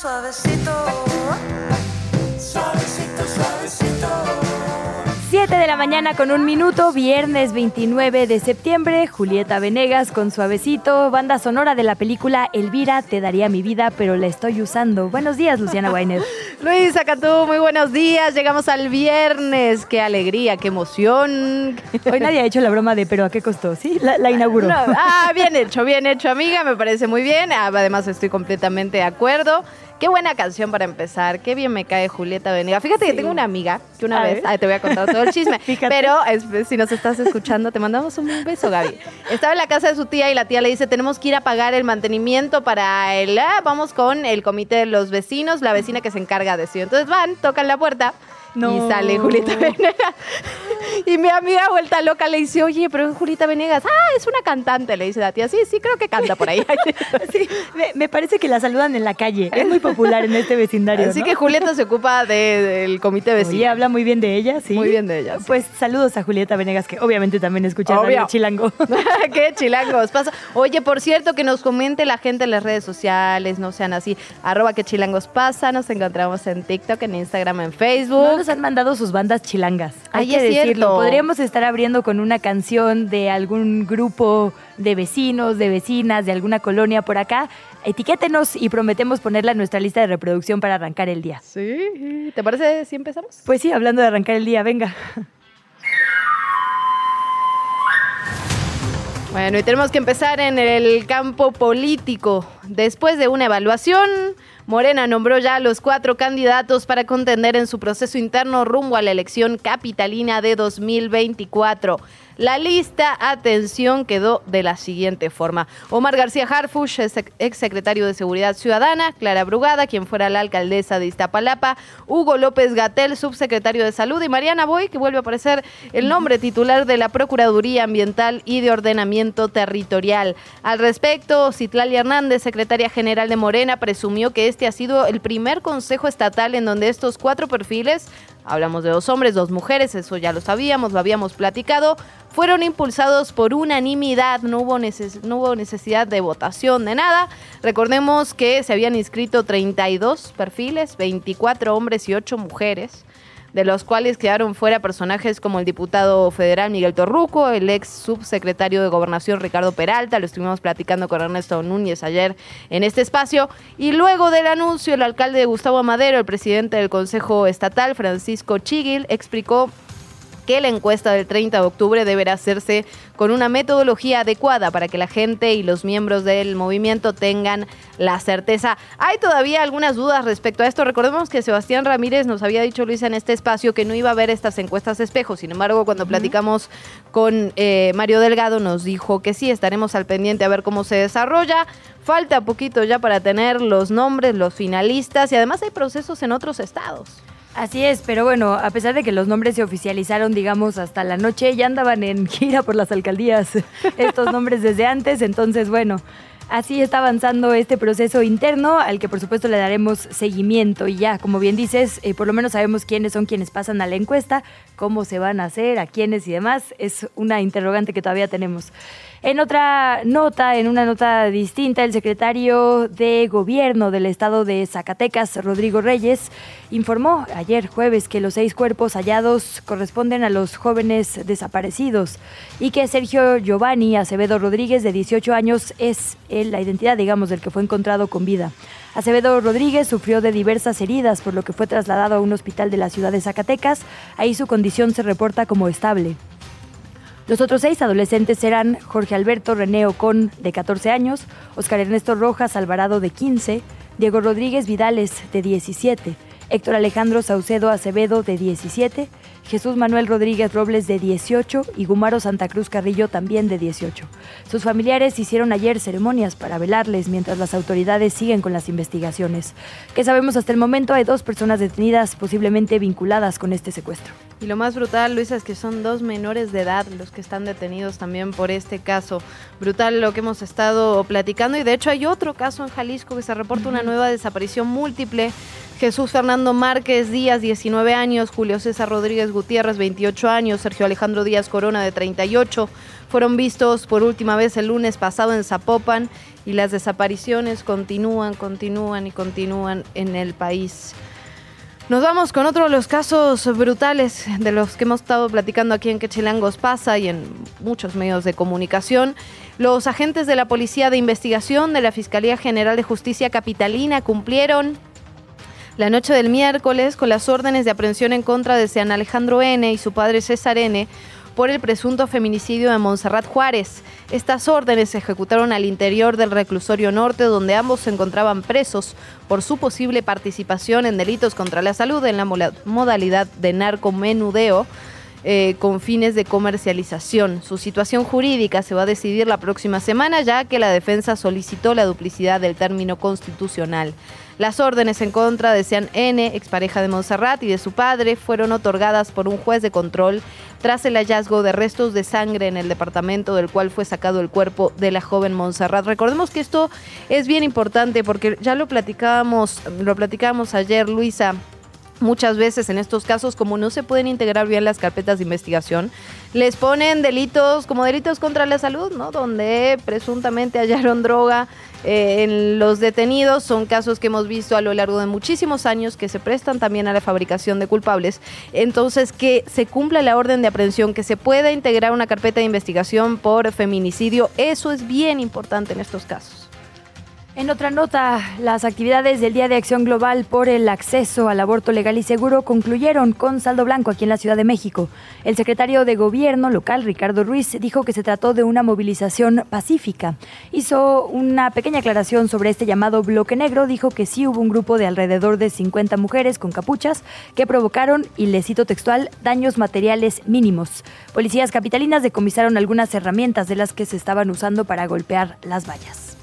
Suavecito. Suavecito, suavecito. 7 de la mañana con un minuto, viernes 29 de septiembre, Julieta Venegas con Suavecito, banda sonora de la película Elvira, te daría mi vida, pero la estoy usando. Buenos días, Luciana Weiner. Luisa Cantú, muy buenos días. Llegamos al viernes. Qué alegría, qué emoción. Hoy nadie ha hecho la broma de pero a qué costó, ¿sí? La, la inauguró. No, ah, bien hecho, bien hecho, amiga. Me parece muy bien. Ah, Además, estoy completamente de acuerdo. Qué buena canción para empezar. Qué bien me cae Julieta Venegas. Fíjate que tengo una amiga que una A vez, ay, te voy a contar todo el chisme. Pero es- si nos estás escuchando, te mandamos un beso, Gaby. Estaba en la casa de su tía y la tía le dice, tenemos que ir a pagar el mantenimiento para el... ah, vamos con el comité de los vecinos, la vecina que se encarga de eso. Entonces van, tocan la puerta. No. Y sale Julieta Venegas. Y mi amiga vuelta loca le dice, oye, pero es Julieta Venegas. Ah, es una cantante, le dice la tía. Sí, sí, creo que canta por ahí. Sí, me, me parece que la saludan en la calle. Es muy popular en este vecindario. Así ¿no? que Julieta se ocupa de- del comité vecino. habla muy bien de ella, sí. Muy bien de ella, sí. Pues saludos a Julieta Venegas, que obviamente también escucha. Radio Chilango. Qué chilangos pasa. Oye, por cierto, que nos comente la gente en las redes sociales, no sean así. Arroba que chilangos pasa. Nos encontramos en TikTok, en Instagram, en Facebook. No nos han mandado sus bandas chilangas. Hay Ay, que decirlo. cierto. Podríamos estar abriendo con una canción de algún grupo de vecinos, de vecinas, de alguna colonia por acá. Etiquétenos y prometemos ponerla en nuestra lista de reproducción para arrancar el día. Sí. ¿Te parece si empezamos? Pues sí, hablando de arrancar el día, venga. Bueno, y tenemos que empezar en el campo político. Después de una evaluación, Morena nombró ya a los cuatro candidatos para contender en su proceso interno rumbo a la elección capitalina de 2024. La lista, atención, quedó de la siguiente forma. Omar García Harfush, ex secretario de Seguridad Ciudadana, Clara Brugada, quien fuera la alcaldesa de Iztapalapa, Hugo López Gatel, subsecretario de Salud, y Mariana Boy, que vuelve a aparecer el nombre titular de la Procuraduría Ambiental y de Ordenamiento Territorial. Al respecto, Citlali Hernández, secretaria general de Morena, presumió que este ha sido el primer consejo estatal en donde estos cuatro perfiles, hablamos de dos hombres, dos mujeres, eso ya lo sabíamos, lo habíamos platicado, fueron impulsados por unanimidad, no hubo, neces- no hubo necesidad de votación de nada. Recordemos que se habían inscrito 32 perfiles, 24 hombres y 8 mujeres de los cuales quedaron fuera personajes como el diputado federal Miguel Torruco, el ex subsecretario de Gobernación Ricardo Peralta, lo estuvimos platicando con Ernesto Núñez ayer en este espacio, y luego del anuncio el alcalde Gustavo Amadero, el presidente del Consejo Estatal Francisco Chiguil, explicó que la encuesta del 30 de octubre deberá hacerse con una metodología adecuada para que la gente y los miembros del movimiento tengan la certeza. Hay todavía algunas dudas respecto a esto. Recordemos que Sebastián Ramírez nos había dicho, Luisa, en este espacio que no iba a haber estas encuestas espejo. Sin embargo, cuando platicamos con eh, Mario Delgado, nos dijo que sí, estaremos al pendiente a ver cómo se desarrolla. Falta poquito ya para tener los nombres, los finalistas y además hay procesos en otros estados. Así es, pero bueno, a pesar de que los nombres se oficializaron, digamos, hasta la noche, ya andaban en gira por las alcaldías estos nombres desde antes, entonces bueno, así está avanzando este proceso interno al que por supuesto le daremos seguimiento. Y ya, como bien dices, eh, por lo menos sabemos quiénes son quienes pasan a la encuesta, cómo se van a hacer, a quiénes y demás, es una interrogante que todavía tenemos. En otra nota, en una nota distinta, el secretario de Gobierno del estado de Zacatecas, Rodrigo Reyes, informó ayer jueves que los seis cuerpos hallados corresponden a los jóvenes desaparecidos y que Sergio Giovanni Acevedo Rodríguez, de 18 años, es él, la identidad, digamos, del que fue encontrado con vida. Acevedo Rodríguez sufrió de diversas heridas, por lo que fue trasladado a un hospital de la ciudad de Zacatecas. Ahí su condición se reporta como estable. Los otros seis adolescentes eran Jorge Alberto René Ocon, de 14 años, Oscar Ernesto Rojas Alvarado, de 15, Diego Rodríguez Vidales, de 17, Héctor Alejandro Saucedo Acevedo, de 17, Jesús Manuel Rodríguez Robles de 18 y Gumaro Santa Cruz Carrillo también de 18. Sus familiares hicieron ayer ceremonias para velarles mientras las autoridades siguen con las investigaciones. ¿Qué sabemos hasta el momento? Hay dos personas detenidas posiblemente vinculadas con este secuestro. Y lo más brutal, Luisa, es que son dos menores de edad los que están detenidos también por este caso. Brutal lo que hemos estado platicando y de hecho hay otro caso en Jalisco que se reporta una nueva desaparición múltiple. Jesús Fernando Márquez Díaz, 19 años, Julio César Rodríguez Gutiérrez, 28 años, Sergio Alejandro Díaz Corona, de 38, fueron vistos por última vez el lunes pasado en Zapopan y las desapariciones continúan, continúan y continúan en el país. Nos vamos con otro de los casos brutales de los que hemos estado platicando aquí en Quechilangos pasa y en muchos medios de comunicación. Los agentes de la Policía de Investigación de la Fiscalía General de Justicia Capitalina cumplieron la noche del miércoles con las órdenes de aprehensión en contra de Sean Alejandro N. y su padre César N por el presunto feminicidio de Montserrat Juárez. Estas órdenes se ejecutaron al interior del reclusorio norte, donde ambos se encontraban presos por su posible participación en delitos contra la salud en la modalidad de narcomenudeo. Eh, con fines de comercialización. Su situación jurídica se va a decidir la próxima semana, ya que la defensa solicitó la duplicidad del término constitucional. Las órdenes en contra de Sean N., expareja de Montserrat, y de su padre fueron otorgadas por un juez de control tras el hallazgo de restos de sangre en el departamento del cual fue sacado el cuerpo de la joven Montserrat. Recordemos que esto es bien importante porque ya lo platicábamos, lo platicábamos ayer, Luisa muchas veces en estos casos, como no se pueden integrar bien las carpetas de investigación, les ponen delitos como delitos contra la salud, ¿no? Donde presuntamente hallaron droga eh, en los detenidos. Son casos que hemos visto a lo largo de muchísimos años que se prestan también a la fabricación de culpables. Entonces, que se cumpla la orden de aprehensión, que se pueda integrar una carpeta de investigación por feminicidio, eso es bien importante en estos casos. En otra nota, las actividades del Día de Acción Global por el acceso al aborto legal y seguro concluyeron con saldo blanco aquí en la Ciudad de México. El secretario de Gobierno local, Ricardo Ruiz, dijo que se trató de una movilización pacífica. Hizo una pequeña aclaración sobre este llamado bloque negro. Dijo que sí hubo un grupo de alrededor de 50 mujeres con capuchas que provocaron, y le cito textual, daños materiales mínimos. Policías capitalinas decomisaron algunas herramientas de las que se estaban usando para golpear las vallas.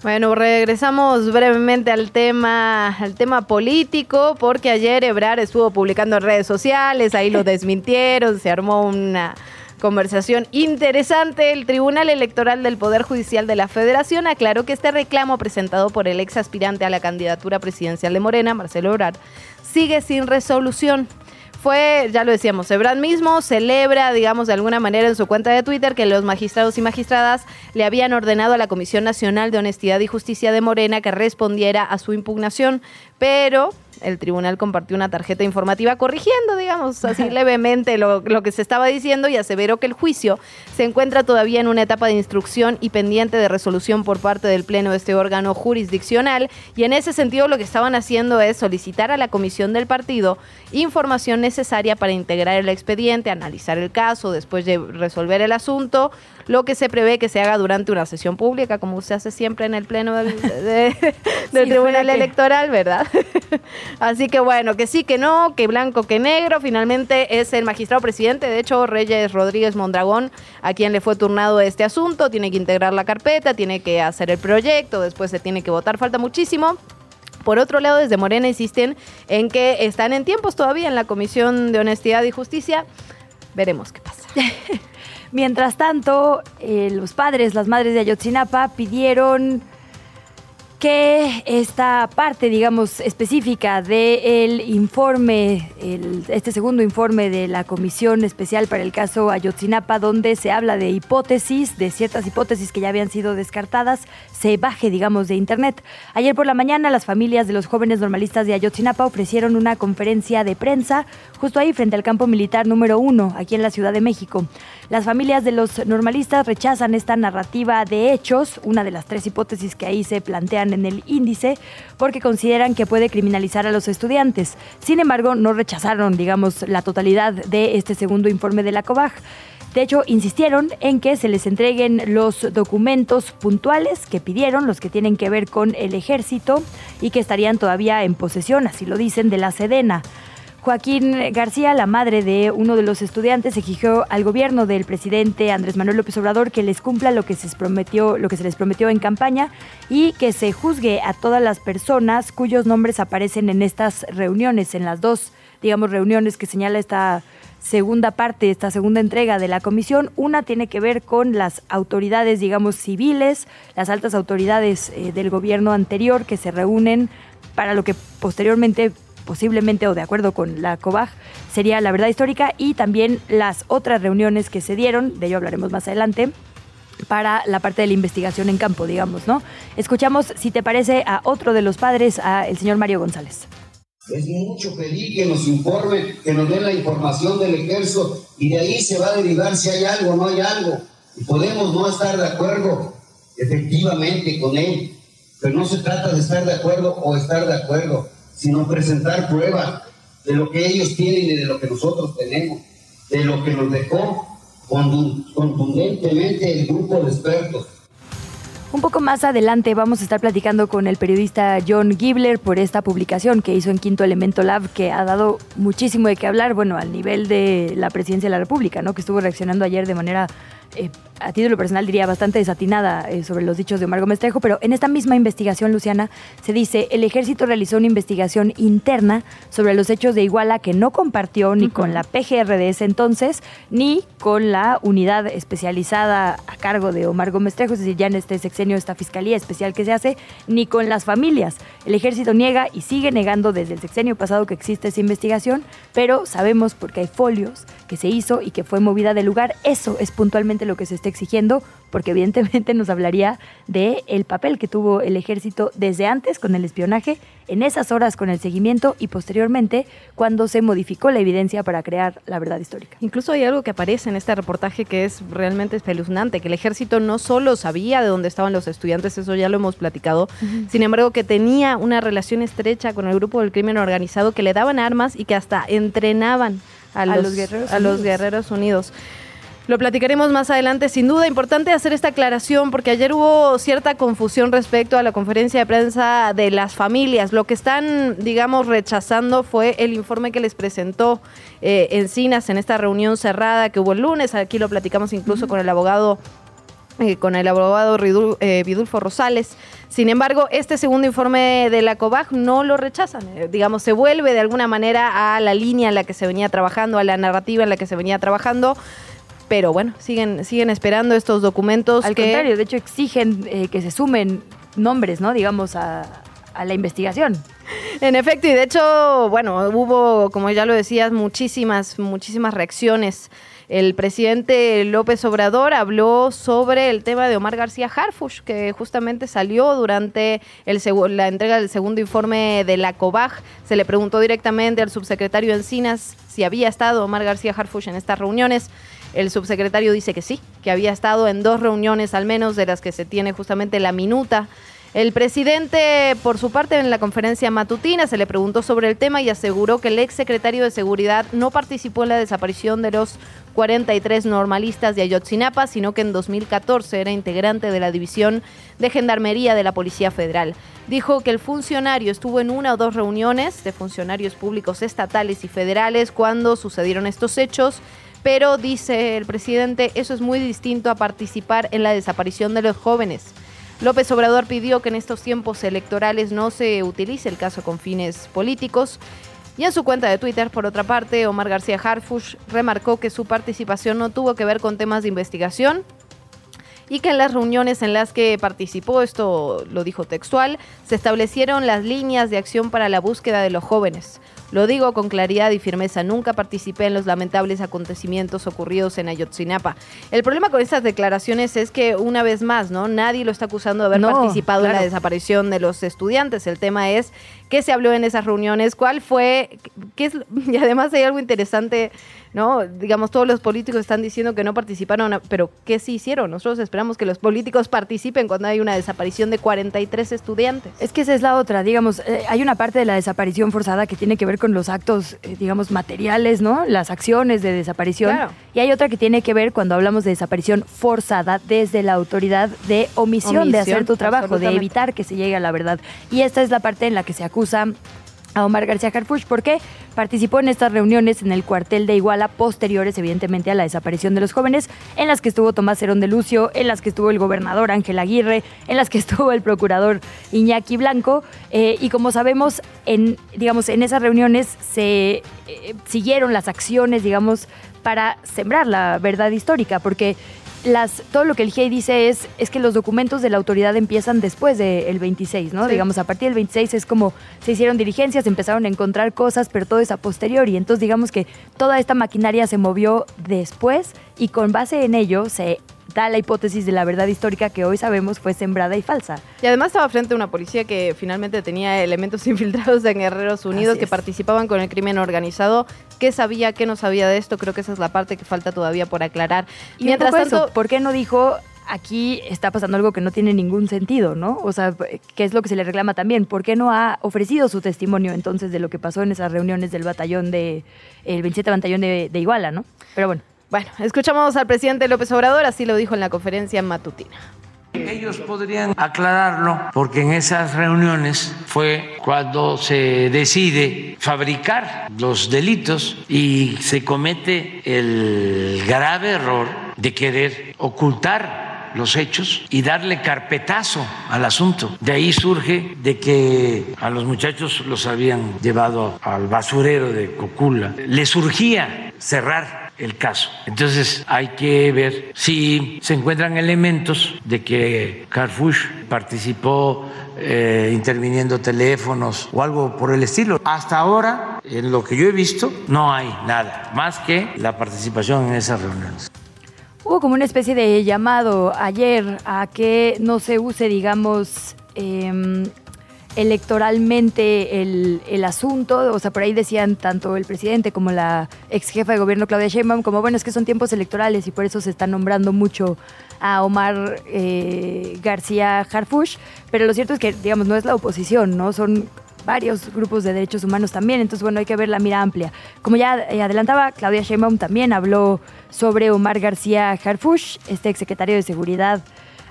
Bueno, regresamos brevemente al tema, al tema político, porque ayer Ebrar estuvo publicando en redes sociales, ahí lo desmintieron, se armó una conversación interesante. El Tribunal Electoral del Poder Judicial de la Federación aclaró que este reclamo presentado por el ex aspirante a la candidatura presidencial de Morena, Marcelo Ebrar, sigue sin resolución fue, ya lo decíamos, Ebrard mismo celebra, digamos, de alguna manera en su cuenta de Twitter que los magistrados y magistradas le habían ordenado a la Comisión Nacional de Honestidad y Justicia de Morena que respondiera a su impugnación, pero el tribunal compartió una tarjeta informativa corrigiendo, digamos, así levemente lo, que se estaba diciendo y aseveró que el juicio se encuentra todavía en una etapa de instrucción y pendiente de resolución por parte del Pleno de este órgano jurisdiccional. Y en ese sentido lo que estaban haciendo es solicitar a la comisión del partido información necesaria para integrar el expediente, analizar el caso, después de resolver el asunto, lo que se prevé que se haga durante una sesión pública, como se hace siempre en el Pleno del, Tribunal Electoral, ¿verdad? Así que bueno, que sí, que no, que blanco, que negro. Finalmente es el magistrado presidente, de hecho, Reyes Rodríguez Mondragón, a quien le fue turnado este asunto. Tiene que integrar la carpeta, tiene que hacer el proyecto, después se tiene que votar. Falta muchísimo. Por otro lado, desde Morena insisten en que están en tiempos todavía en la Comisión de Honestidad y Justicia. Veremos qué pasa. Mientras tanto, eh, los padres, las madres de Ayotzinapa pidieron que esta parte, digamos, específica del informe, este segundo informe de la Comisión Especial para el caso Ayotzinapa, donde se habla de hipótesis, de ciertas hipótesis que ya habían sido descartadas, se baje, digamos, de Internet. Ayer por la mañana, las familias de los jóvenes normalistas de Ayotzinapa ofrecieron una conferencia de prensa justo ahí frente al campo militar número uno, aquí en la Ciudad de México. Las familias de los normalistas rechazan esta narrativa de hechos, una de las tres hipótesis que ahí se plantean en el índice, porque consideran que puede criminalizar a los estudiantes. Sin embargo, no rechazaron, digamos, la totalidad de este segundo informe de la COBAG. De hecho, insistieron en que se les entreguen los documentos puntuales que pidieron, los que tienen que ver con el ejército y que estarían todavía en posesión, así lo dicen, de la Sedena. Joaquín García, la madre de uno de los estudiantes, exigió al gobierno del presidente Andrés Manuel López Obrador que les cumpla lo que se prometió, lo que se les prometió en campaña y que se juzgue a todas las personas cuyos nombres aparecen en estas reuniones, en las dos, digamos, reuniones que señala esta segunda parte, esta segunda entrega de la comisión. Una tiene que ver con las autoridades, digamos, civiles, las altas autoridades eh, del gobierno anterior que se reúnen para lo que posteriormente posiblemente o de acuerdo con la COBAG, sería la verdad histórica y también las otras reuniones que se dieron, de ello hablaremos más adelante, para la parte de la investigación en campo, digamos, ¿no? Escuchamos, si te parece, a otro de los padres, a el señor Mario González. Es mucho pedir que nos informen, que nos den la información del ejército y de ahí se va a derivar si hay algo o no hay algo. Y podemos no estar de acuerdo efectivamente con él, pero no se trata de estar de acuerdo o estar de acuerdo sino presentar pruebas de lo que ellos tienen y de lo que nosotros tenemos, de lo que nos dejó contundentemente el grupo de expertos. Un poco más adelante vamos a estar platicando con el periodista John Gibler por esta publicación que hizo en Quinto Elemento Lab, que ha dado muchísimo de qué hablar, bueno, al nivel de la presidencia de la República, ¿no? Que estuvo reaccionando ayer de manera eh, a título personal diría bastante desatinada eh, sobre los dichos de Omar Gómez Trejo, pero en esta misma investigación, Luciana, se dice, el ejército realizó una investigación interna sobre los hechos de Iguala que no compartió ni con la PGR de ese entonces, ni con la unidad especializada a cargo de Omar Gómez Trejo, es decir, ya en este sexenio esta fiscalía especial que se hace, ni con las familias. El ejército niega y sigue negando desde el sexenio pasado que existe esa investigación, pero sabemos porque hay folios que se hizo y que fue movida del lugar, eso es puntualmente lo que se está exigiendo, porque evidentemente nos hablaría de el papel que tuvo el ejército desde antes con el espionaje, en esas horas con el seguimiento y posteriormente cuando se modificó la evidencia para crear la verdad histórica. Incluso hay algo que aparece en este reportaje que es realmente espeluznante, que el ejército no solo sabía de dónde estaban los estudiantes, eso ya lo hemos platicado, sin embargo que tenía una relación estrecha con el grupo del crimen organizado, que le daban armas y que hasta entrenaban a, los, guerreros a los guerreros unidos. Lo platicaremos más adelante. Sin duda, importante hacer esta aclaración porque ayer hubo cierta confusión respecto a la conferencia de prensa de las familias. Lo que están, digamos, rechazando fue el informe que les presentó eh, Encinas en esta reunión cerrada que hubo el lunes. Aquí lo platicamos incluso con el abogado eh, con el abogado eh, Vidulfo Rosales. Sin embargo, este segundo informe de la COBAG no lo rechazan. Eh, digamos, se vuelve de alguna manera a la línea en la que se venía trabajando, a la narrativa en la que se venía trabajando pero bueno, siguen, siguen esperando estos documentos. Al contrario, de hecho exigen eh, que se sumen nombres, ¿no? Digamos, a, a la investigación. En efecto, y de hecho, bueno, hubo, como ya lo decías, muchísimas, muchísimas reacciones. El presidente López Obrador habló sobre el tema de Omar García Harfush, que justamente salió durante el la entrega del segundo informe de la COBAG. Se le preguntó directamente al subsecretario Encinas si había estado Omar García Harfush en estas reuniones. El subsecretario dice que sí, que había estado en dos reuniones al menos de las que se tiene justamente la minuta. El presidente, por su parte, en la conferencia matutina se le preguntó sobre el tema y aseguró que el ex secretario de Seguridad no participó en la desaparición de los 43 normalistas de Ayotzinapa, sino que en 2014 era integrante de la División de Gendarmería de la Policía Federal. Dijo que el funcionario estuvo en una o dos reuniones de funcionarios públicos estatales y federales cuando sucedieron estos hechos pero dice el presidente, eso es muy distinto a participar en la desaparición de los jóvenes. López Obrador pidió que en estos tiempos electorales no se utilice el caso con fines políticos. Y en su cuenta de Twitter, por otra parte, Omar García Harfush remarcó que su participación no tuvo que ver con temas de investigación y que en las reuniones en las que participó, esto lo dijo textual, se establecieron las líneas de acción para la búsqueda de los jóvenes. Lo digo con claridad y firmeza, nunca participé en los lamentables acontecimientos ocurridos en Ayotzinapa. El problema con estas declaraciones es que, una vez más, ¿no? Nadie lo está acusando de haber participado en la desaparición de los estudiantes. El tema es qué se habló en esas reuniones, cuál fue, qué es, y además hay algo interesante ¿no? Digamos, todos los políticos están diciendo que no participaron, pero ¿qué sí hicieron? Nosotros esperamos que los políticos participen cuando hay una desaparición de 43 estudiantes. Es que esa es la otra, digamos, eh, hay una parte de la desaparición forzada que tiene que ver con los actos, eh, digamos, materiales, ¿no? Las acciones de desaparición. Y hay otra que tiene que ver cuando hablamos de desaparición forzada desde la autoridad de omisión, omisión de hacer tu trabajo, de evitar que se llegue a la verdad. Y esta es la parte en la que se acusa a Omar García Harfuch porque participó en estas reuniones en el cuartel de Iguala posteriores evidentemente a la desaparición de los jóvenes, en las que estuvo Tomás Herón de Lucio, en las que estuvo el gobernador Ángel Aguirre, en las que estuvo el procurador Iñaki Blanco eh, y como sabemos en digamos en esas reuniones se eh, siguieron las acciones digamos para sembrar la verdad histórica porque las, todo lo que el GIEI dice es, es que los documentos de la autoridad empiezan después del 26, ¿no? Sí. Digamos, a partir del 26 es como se hicieron diligencias, empezaron a encontrar cosas, pero todo es a posteriori. Entonces, digamos que toda esta maquinaria se movió después y con base en ello se da la hipótesis de la verdad histórica que hoy sabemos fue sembrada y falsa. Y además estaba frente a una policía que finalmente tenía elementos infiltrados en Guerreros Unidos Así que es. participaban con el crimen organizado. ¿Qué sabía, qué no sabía de esto? Creo que esa es la parte que falta todavía por aclarar. Y mientras tanto, ¿por qué no dijo aquí está pasando algo que no tiene ningún sentido, ¿no? O sea, ¿qué es lo que se le reclama también? ¿Por qué no ha ofrecido su testimonio entonces de lo que pasó en esas reuniones del batallón de, el 27 batallón de, de Iguala, ¿no? Pero bueno. Bueno, escuchamos al presidente López Obrador, así lo dijo en la conferencia matutina. Ellos podrían aclararlo porque en esas reuniones fue cuando se decide fabricar los delitos y se comete el grave error de querer ocultar los hechos y darle carpetazo al asunto. De ahí surge de que a los muchachos los habían llevado al basurero de Cocula. Les surgía cerrar el caso. Entonces hay que ver si se encuentran elementos de que Carfouche participó eh, interviniendo teléfonos o algo por el estilo. Hasta ahora, en lo que yo he visto, no hay nada más que la participación en esas reuniones. Hubo como una especie de llamado ayer a que no se use, digamos, eh, electoralmente el, el, asunto. O sea, por ahí decían tanto el presidente como la ex jefa de gobierno Claudia Sheinbaum, como bueno, es que son tiempos electorales y por eso se está nombrando mucho a Omar eh, García Harfush. Pero lo cierto es que, digamos, no es la oposición, ¿no? Son varios grupos de derechos humanos también, entonces bueno, hay que ver la mira amplia. Como ya eh, adelantaba, Claudia Sheinbaum también habló sobre Omar García Harfush, este exsecretario de Seguridad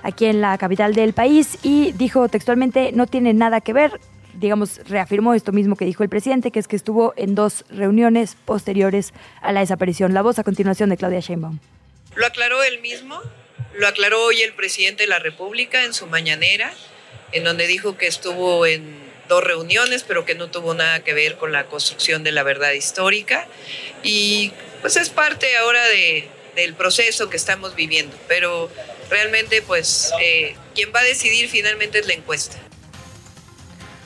aquí en la capital del país, y dijo textualmente, no tiene nada que ver, digamos, reafirmó esto mismo que dijo el presidente, que es que estuvo en dos reuniones posteriores a la desaparición. La voz a continuación de Claudia Sheinbaum. Lo aclaró él mismo, lo aclaró hoy el presidente de la República en su mañanera, en donde dijo que estuvo en dos reuniones, pero que no tuvo nada que ver con la construcción de la verdad histórica. Y pues es parte ahora de, del proceso que estamos viviendo. Pero realmente, pues, eh, quien va a decidir finalmente es la encuesta.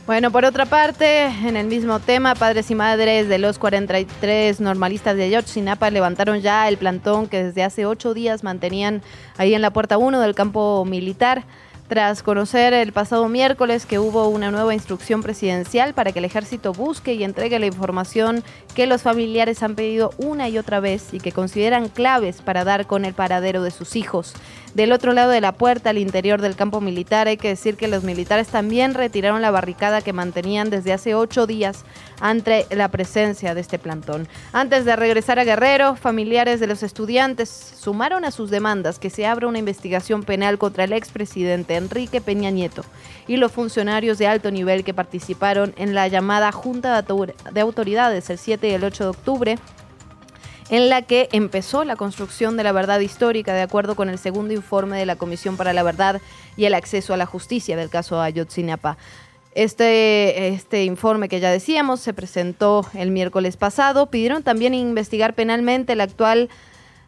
Bueno, por otra parte, en el mismo tema, padres y madres de los 43 normalistas de Ayotzinapa levantaron ya el plantón que desde hace ocho días mantenían ahí en la puerta 1 del campo militar tras conocer el pasado miércoles que hubo una nueva instrucción presidencial para que el ejército busque y entregue la información que los familiares han pedido una y otra vez y que consideran claves para dar con el paradero de sus hijos. Del otro lado de la puerta, al interior del campo militar, hay que decir que los militares también retiraron la barricada que mantenían desde hace ocho días ante la presencia de este plantón. Antes de regresar a Guerrero, familiares de los estudiantes sumaron a sus demandas que se abra una investigación penal contra el expresidente Enrique Peña Nieto y los funcionarios de alto nivel que participaron en la llamada Junta de Autoridades el 7 y el 8 de octubre en la que empezó la construcción de la verdad histórica de acuerdo con el segundo informe de la Comisión para la Verdad y el Acceso a la Justicia del caso Ayotzinapa. Este, este informe que ya decíamos se presentó el miércoles pasado. Pidieron también investigar penalmente el actual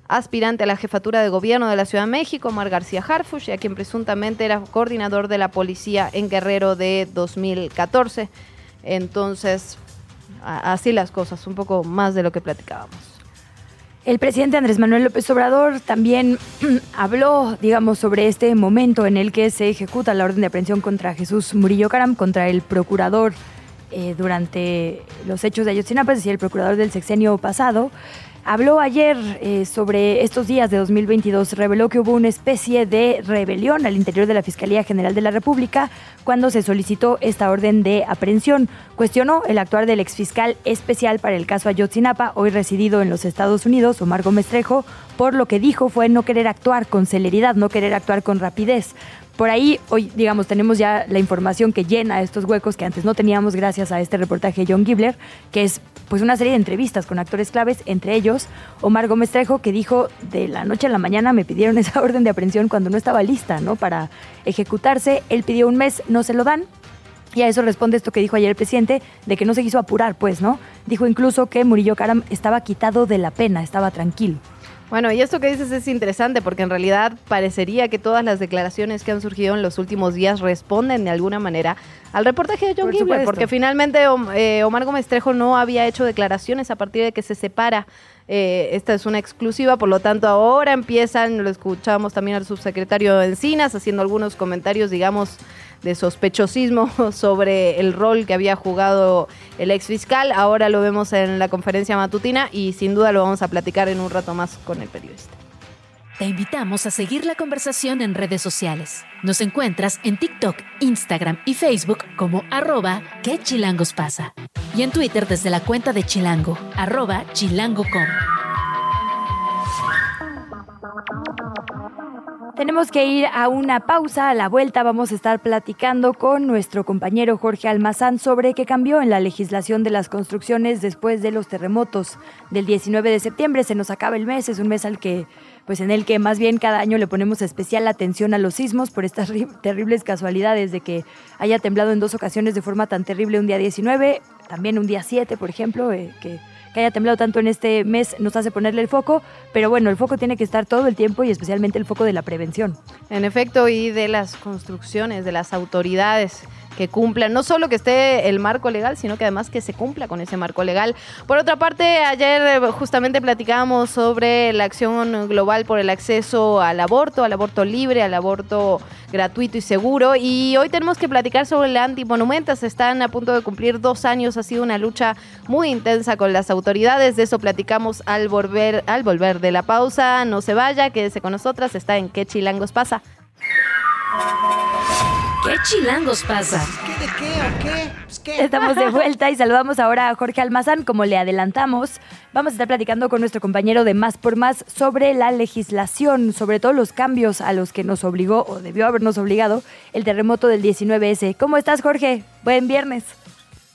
aspirante a la jefatura de gobierno de la Ciudad de México, Omar García Harfush, a quien presuntamente era coordinador de la policía en Guerrero de 2014. Entonces, así las cosas, un poco más de lo que platicábamos. El presidente Andrés Manuel López Obrador también habló, digamos, sobre este momento en el que se ejecuta la orden de aprehensión contra Jesús Murillo Caram, contra el procurador eh, durante los hechos de Ayotzinapa, es decir, el procurador del sexenio pasado. Habló ayer eh, sobre estos días de 2022, reveló que hubo una especie de rebelión al interior de la Fiscalía General de la República cuando se solicitó esta orden de aprehensión. Cuestionó el actuar del exfiscal especial para el caso Ayotzinapa, hoy residido en los Estados Unidos, Omar Gómez Trejo, por lo que dijo fue no querer actuar con celeridad, no querer actuar con rapidez. Por ahí hoy, digamos, tenemos ya la información que llena estos huecos que antes no teníamos gracias a este reportaje de John Gibler, que es pues una serie de entrevistas con actores claves, entre ellos Omar Gómez Trejo, que dijo de la noche a la mañana me pidieron esa orden de aprehensión cuando no estaba lista, ¿no? Para ejecutarse. Él pidió un mes, no se lo dan. Y a eso responde esto que dijo ayer el presidente, de que no se quiso apurar, pues, ¿no? Dijo incluso que Murillo Karam estaba quitado de la pena, estaba tranquilo. Bueno, y esto que dices es interesante porque en realidad parecería que todas las declaraciones que han surgido en los últimos días responden de alguna manera al reportaje de John Por Gibler, porque finalmente eh, Omar Gómez Trejo no había hecho declaraciones a partir de que se separa. Eh, esta es una exclusiva, por lo tanto ahora empiezan, lo escuchamos también al subsecretario Encinas haciendo algunos comentarios, digamos, de sospechosismo sobre el rol que había jugado el ex fiscal. Ahora lo vemos en la conferencia matutina y sin duda lo vamos a platicar en un rato más con el periodista. Te invitamos a seguir la conversación en redes sociales. Nos encuentras en TikTok, Instagram y Facebook como arroba que chilangos pasa. Y en Twitter desde la cuenta de Chilango, arroba chilango.com. Tenemos que ir a una pausa. A la vuelta vamos a estar platicando con nuestro compañero Jorge Almazán sobre qué cambió en la legislación de las construcciones después de los terremotos del 19 de septiembre. Se nos acaba el mes, es un mes al que, pues en el que más bien cada año le ponemos especial atención a los sismos por estas ri- terribles casualidades de que haya temblado en dos ocasiones de forma tan terrible un día 19, también un día 7, por ejemplo, eh, que haya temblado tanto en este mes nos hace ponerle el foco, pero bueno, el foco tiene que estar todo el tiempo y especialmente el foco de la prevención. En efecto, y de las construcciones, de las autoridades que cumplan, no solo que esté el marco legal, sino que además que se cumpla con ese marco legal. Por otra parte, ayer eh, justamente platicábamos sobre la acción global por el acceso al aborto, al aborto libre, al aborto gratuito y seguro, y hoy tenemos que platicar sobre la antimonumentas. Están a punto de cumplir dos años, ha sido una lucha muy intensa con las autoridades, de eso platicamos al volver, al volver de la pausa. No se vaya, quédese con nosotras, está en ¿Qué chilangos pasa? ¿Qué chilangos pasa? ¿Qué de qué o qué? Pues, ¿qué? Estamos de vuelta y saludamos ahora a Jorge Almazán. Como le adelantamos, vamos a estar platicando con nuestro compañero de Más por Más sobre la legislación, sobre todos los cambios a los que nos obligó o debió habernos obligado el terremoto del 19S. ¿Cómo estás, Jorge? Buen viernes.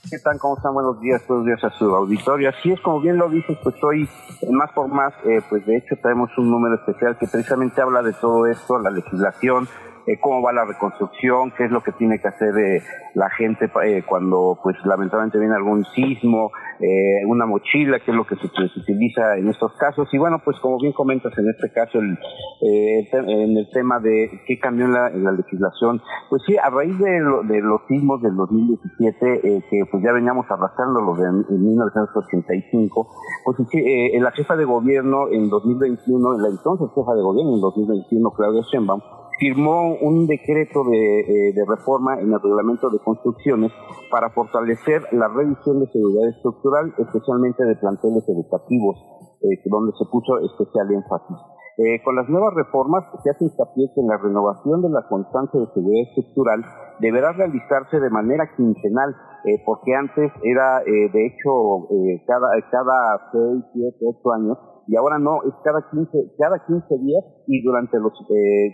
¿Qué tal? ¿Cómo están? Buenos días, buenos días a su auditorio. Así es, como bien lo dices, pues hoy, en más por más, eh, pues de hecho traemos un número especial que precisamente habla de todo esto, la legislación, eh, cómo va la reconstrucción, qué es lo que tiene que hacer eh, la gente eh, cuando, pues lamentablemente viene algún sismo, eh, una mochila, que es lo que se, utiliza en estos casos. Y bueno, pues como bien comentas en este caso, el, eh, en el tema de qué cambió en la, legislación, pues sí, a raíz de, lo- de los sismos del 2017, eh, que pues ya veníamos arrastrando los de en 1985, pues sí, eh, la jefa de gobierno en 2021, la entonces jefa de gobierno en 2021, Claudia Sheinbaum, firmó un decreto de, eh, de reforma en el reglamento de construcciones para fortalecer la revisión de seguridad estructural, especialmente de planteles educativos, eh, donde se puso especial énfasis. Eh, con las nuevas reformas se hace hincapié que la renovación de la constancia de seguridad estructural deberá realizarse de manera quincenal, eh, porque antes era eh, de hecho eh, cada cada 6, 7, 8 años y ahora no, es cada 15, cada 15 días y durante los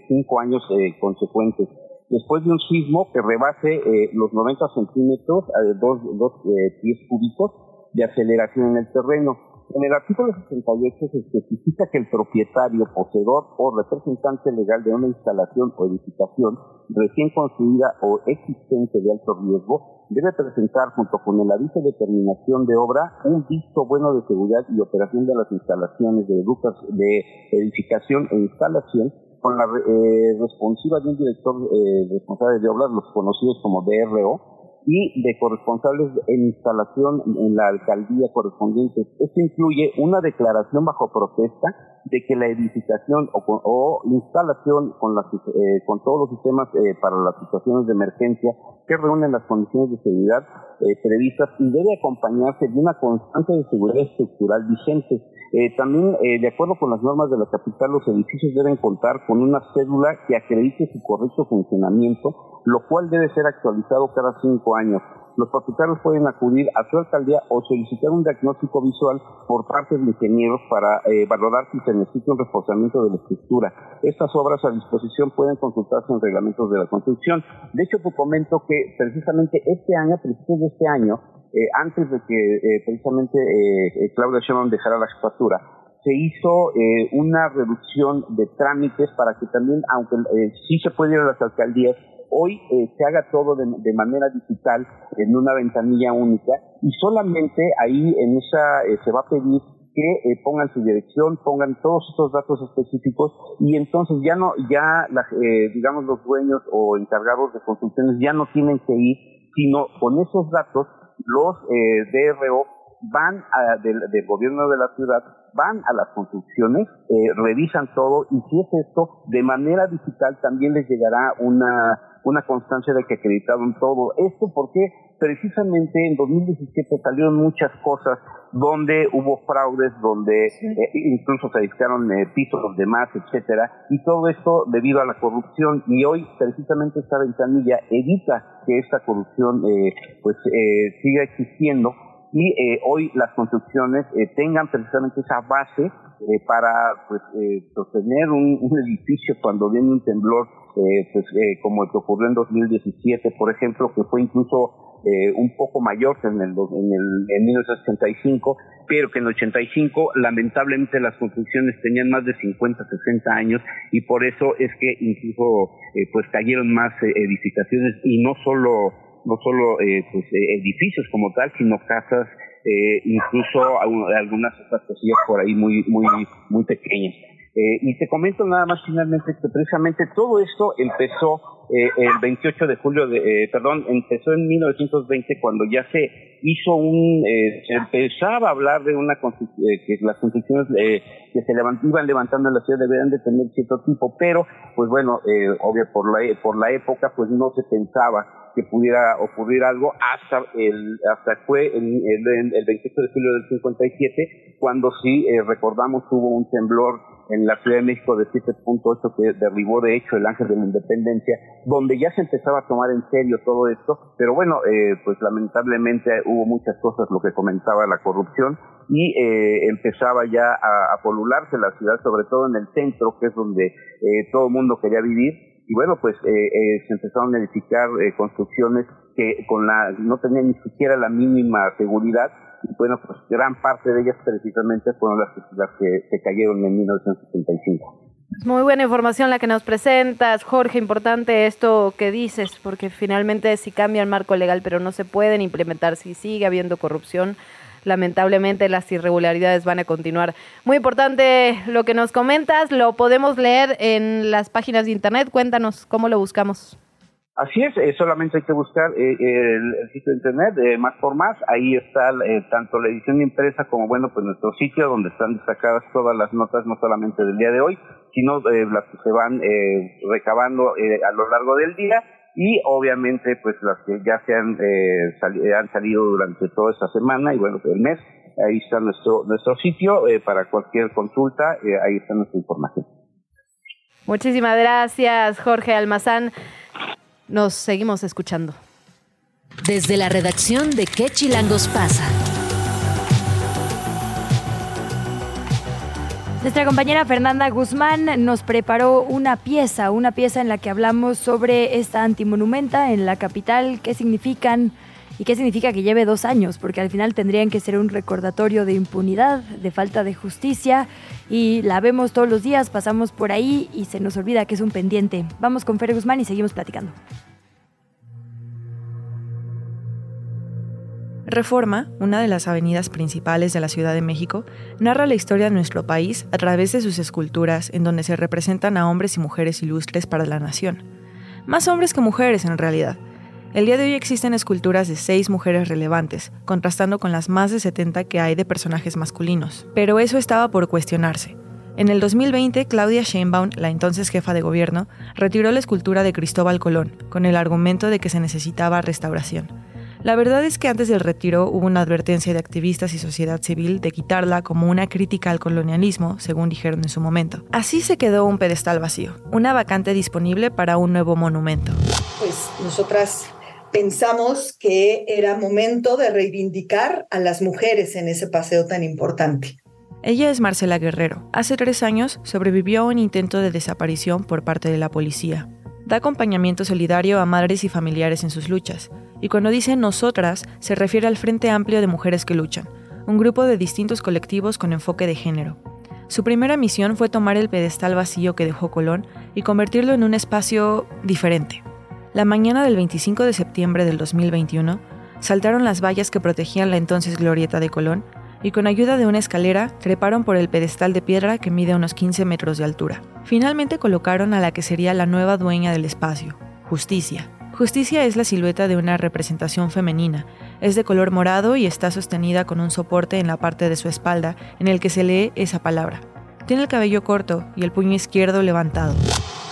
5 años eh, consecuentes. Después de un sismo que rebase eh, los 90 centímetros, eh, dos, dos eh, pies cúbicos de aceleración en el terreno. En el artículo 68 se especifica que el propietario, poseedor o representante legal de una instalación o edificación recién construida o existente de alto riesgo debe presentar junto con el aviso de terminación de obra un visto bueno de seguridad y operación de las instalaciones de, de edificación e instalación con la eh, responsiva de un director eh, responsable de obras, los conocidos como DRO, y de corresponsables en instalación en la alcaldía correspondiente. Esto incluye una declaración bajo protesta de que la edificación o, o instalación con, las, eh, con todos los sistemas eh, para las situaciones de emergencia que reúnen las condiciones de seguridad eh, previstas y debe acompañarse de una constante de seguridad estructural vigente. Eh, también, eh, de acuerdo con las normas de la capital, los edificios deben contar con una cédula que acredite su correcto funcionamiento, lo cual debe ser actualizado cada cinco años. Los propietarios pueden acudir a su alcaldía o solicitar un diagnóstico visual por parte de ingenieros para eh, valorar si se necesita un reforzamiento de la estructura. Estas obras a disposición pueden consultarse en reglamentos de la construcción. De hecho, te comento que precisamente este año, precisamente este año, eh, antes de que eh, precisamente Claudia Sheinbaum dejara la jefatura, se hizo una reducción de trámites para que también, aunque sí se puede ir a las alcaldías, hoy eh, se haga todo de, manera digital en una ventanilla única y solamente ahí en esa eh, se va a pedir que eh, pongan su dirección, pongan todos estos datos específicos y entonces ya no, ya digamos los dueños o encargados de construcciones ya no tienen que ir, sino con esos datos los DRO van del, gobierno de la ciudad, van a las construcciones, revisan todo y si es esto, de manera digital también les llegará una una constancia de que acreditaron todo. Esto porque precisamente en 2017 salieron muchas cosas donde hubo fraudes, donde eh, incluso se discaron eh, pisos de más, etcétera, y todo esto debido a la corrupción. Y hoy precisamente esta ventanilla evita que esta corrupción eh, pues siga existiendo y hoy las construcciones tengan precisamente esa base para pues sostener un edificio cuando viene un temblor eh, pues, eh, como el que ocurrió en 2017, por ejemplo, que fue incluso eh, un poco mayor que en el, en el en 1985, pero que en el 85 lamentablemente las construcciones tenían más de 50, 60 años y por eso es que incluso eh, pues cayeron más eh, edificaciones y no solo no solo pues, edificios como tal, sino casas, incluso algunas otras cosillas por ahí muy muy muy pequeñas. Eh, y te comento nada más finalmente que precisamente todo esto empezó eh, el 28 de julio, de, eh, perdón, empezó en 1920 cuando ya se hizo un, se empezaba a hablar de una que las construcciones que se iban levantando en la ciudad deberían de tener cierto tipo, pero pues bueno, obvio por la, por la época pues no se pensaba que pudiera ocurrir algo hasta el hasta fue el, el, el 28 de julio del 57 cuando sí recordamos hubo un temblor en la Ciudad de México de 7.8 que derribó de hecho el Ángel de la Independencia, donde ya se empezaba a tomar en serio todo esto, pero bueno, eh, pues lamentablemente hubo muchas cosas, lo que comentaba la corrupción, y eh, empezaba ya a, a, polularse la ciudad, sobre todo en el centro, que es donde eh, todo el mundo quería vivir, y bueno, pues eh, eh, se empezaron a edificar eh, construcciones que con la no tenían ni siquiera la mínima seguridad bueno, pues gran parte de ellas precisamente fueron las, las que se cayeron en 1975. Muy buena información la que nos presentas, Jorge. Importante esto que dices, porque finalmente si cambia el marco legal, pero no se pueden implementar, si sigue habiendo corrupción, lamentablemente las irregularidades van a continuar. Muy importante lo que nos comentas, lo podemos leer en las páginas de internet. Cuéntanos cómo lo buscamos. Así es, eh, solamente hay que buscar eh, el, sitio de internet, de Más por Más, ahí está eh, tanto la edición impresa como, bueno, pues nuestro sitio donde están destacadas todas las notas, no solamente del día de hoy, sino las que se van recabando a lo largo del día y obviamente pues las que ya se han, han salido durante toda esta semana y bueno, el mes, ahí está nuestro, nuestro sitio para cualquier consulta, ahí está nuestra información. Muchísimas gracias, Jorge Almazán. Nos seguimos escuchando. Desde la redacción de ¿Qué Chilangos pasa? Nuestra compañera Fernanda Guzmán nos preparó una pieza, una pieza en la que hablamos sobre esta antimonumenta en la capital, qué significan y qué significa que lleve dos años, porque al final tendrían que ser un recordatorio de impunidad, de falta de justicia, y la vemos todos los días, pasamos por ahí y se nos olvida que es un pendiente. Vamos con Fer Guzmán y seguimos platicando. Reforma, una de las avenidas principales de la Ciudad de México, narra la historia de nuestro país a través de sus esculturas en donde se representan a hombres y mujeres ilustres para la nación. Más hombres que mujeres en realidad, el día de hoy existen esculturas de seis mujeres relevantes, contrastando con las más de 70 que hay de personajes masculinos. Pero eso estaba por cuestionarse. En el 2020, Claudia Sheinbaum, la entonces jefa de gobierno, retiró la escultura de Cristóbal Colón, con el argumento de que se necesitaba restauración. La verdad es que antes del retiro hubo una advertencia de activistas y sociedad civil de quitarla como una crítica al colonialismo, según dijeron en su momento. Así se quedó un pedestal vacío, una vacante disponible para un nuevo monumento. Pues nosotras pensamos que era momento de reivindicar a las mujeres en ese paseo tan importante. Ella es Marcela Guerrero. Hace tres años sobrevivió a un intento de desaparición por parte de la policía. Da acompañamiento solidario a madres y familiares en sus luchas, y cuando dice nosotras se refiere al Frente Amplio de Mujeres que Luchan, un grupo de distintos colectivos con enfoque de género. Su primera misión fue tomar el pedestal vacío que dejó Colón y convertirlo en un espacio diferente. La mañana del 25 de septiembre del 2021, saltaron las vallas que protegían la entonces glorieta de Colón y con ayuda de una escalera treparon por el pedestal de piedra que mide unos 15 metros de altura. Finalmente colocaron a la que sería la nueva dueña del espacio, Justicia. Justicia es la silueta de una representación femenina. Es de color morado y está sostenida con un soporte en la parte de su espalda en el que se lee esa palabra. Tiene el cabello corto y el puño izquierdo levantado.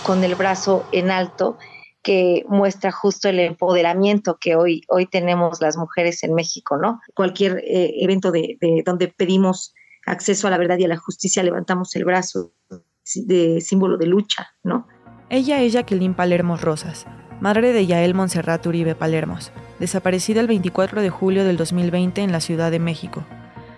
Con el brazo en alto que muestra justo el empoderamiento que hoy, hoy tenemos las mujeres en México, ¿no? Cualquier eh, evento de, de, donde pedimos acceso a la verdad y a la justicia, levantamos el brazo de símbolo de lucha, ¿no? Ella es Jacqueline Palermo Rosas, madre de Yael Monserrat Uribe Palermos, desaparecida el 24 de julio del 2020 en la Ciudad de México.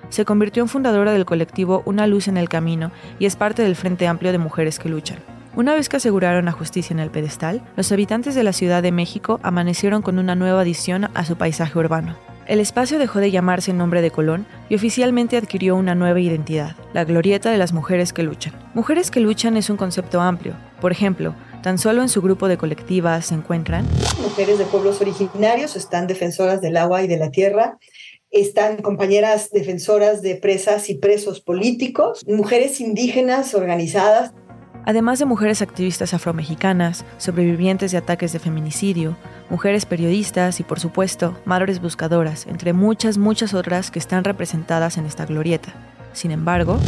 Se convirtió en fundadora del colectivo Una Luz en el Camino y es parte del Frente Amplio de Mujeres que Luchan. Una vez que aseguraron la justicia en el pedestal, los habitantes de la Ciudad de México amanecieron con una nueva adición a su paisaje urbano. El espacio dejó de llamarse en nombre de Colón y oficialmente adquirió una nueva identidad, la glorieta de las mujeres que luchan. Mujeres que luchan es un concepto amplio. Por ejemplo, tan solo en su grupo de colectivas se encuentran mujeres de pueblos originarios, están defensoras del agua y de la tierra, están compañeras defensoras de presas y presos políticos, mujeres indígenas organizadas, además de mujeres activistas afromexicanas, sobrevivientes de ataques de feminicidio, mujeres periodistas y por supuesto madres buscadoras, entre muchas, muchas otras que están representadas en esta glorieta. Sin embargo,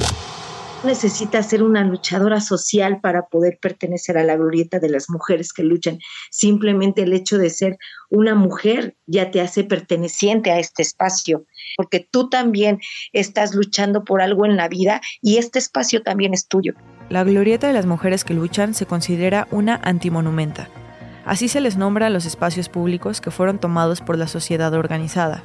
necesita ser una luchadora social para poder pertenecer a la glorieta de las mujeres que luchan. Simplemente el hecho de ser una mujer ya te hace perteneciente a este espacio, porque tú también estás luchando por algo en la vida y este espacio también es tuyo. La glorieta de las mujeres que luchan se considera una antimonumenta. Así se les nombra a los espacios públicos que fueron tomados por la sociedad organizada.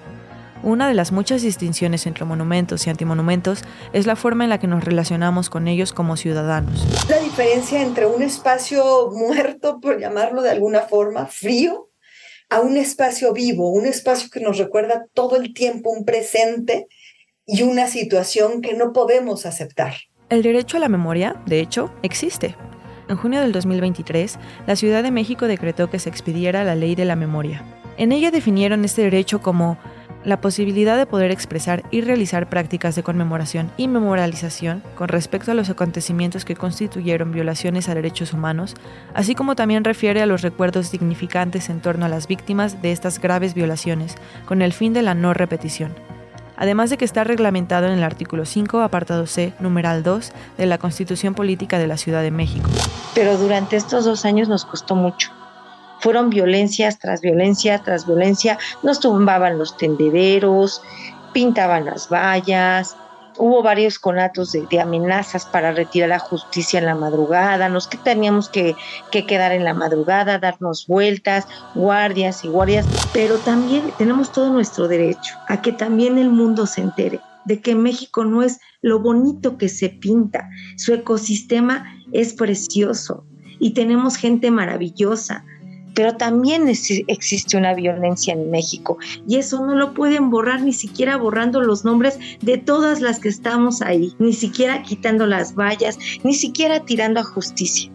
Una de las muchas distinciones entre monumentos y antimonumentos es la forma en la que nos relacionamos con ellos como ciudadanos. La diferencia entre un espacio muerto, por llamarlo de alguna forma, frío, a un espacio vivo, un espacio que nos recuerda todo el tiempo un presente y una situación que no podemos aceptar. El derecho a la memoria, de hecho, existe. En junio del 2023, la Ciudad de México decretó que se expidiera la ley de la memoria. En ella definieron este derecho como la posibilidad de poder expresar y realizar prácticas de conmemoración y memorialización con respecto a los acontecimientos que constituyeron violaciones a derechos humanos, así como también refiere a los recuerdos dignificantes en torno a las víctimas de estas graves violaciones, con el fin de la no repetición además de que está reglamentado en el artículo 5, apartado C, numeral 2 de la Constitución Política de la Ciudad de México. Pero durante estos dos años nos costó mucho. Fueron violencias tras violencia tras violencia, nos tumbaban los tendederos, pintaban las vallas, hubo varios conatos de, amenazas para retirar la justicia en la madrugada, nos que teníamos que, que, quedar en la madrugada, darnos vueltas, guardias y guardias, pero también tenemos todo nuestro derecho a que también el mundo se entere de que México no es lo bonito que se pinta, su ecosistema es precioso y tenemos gente maravillosa, pero también existe una violencia en México y eso no lo pueden borrar ni siquiera borrando los nombres de todas las que estamos ahí, ni siquiera quitando las vallas, ni siquiera tirando a justicia.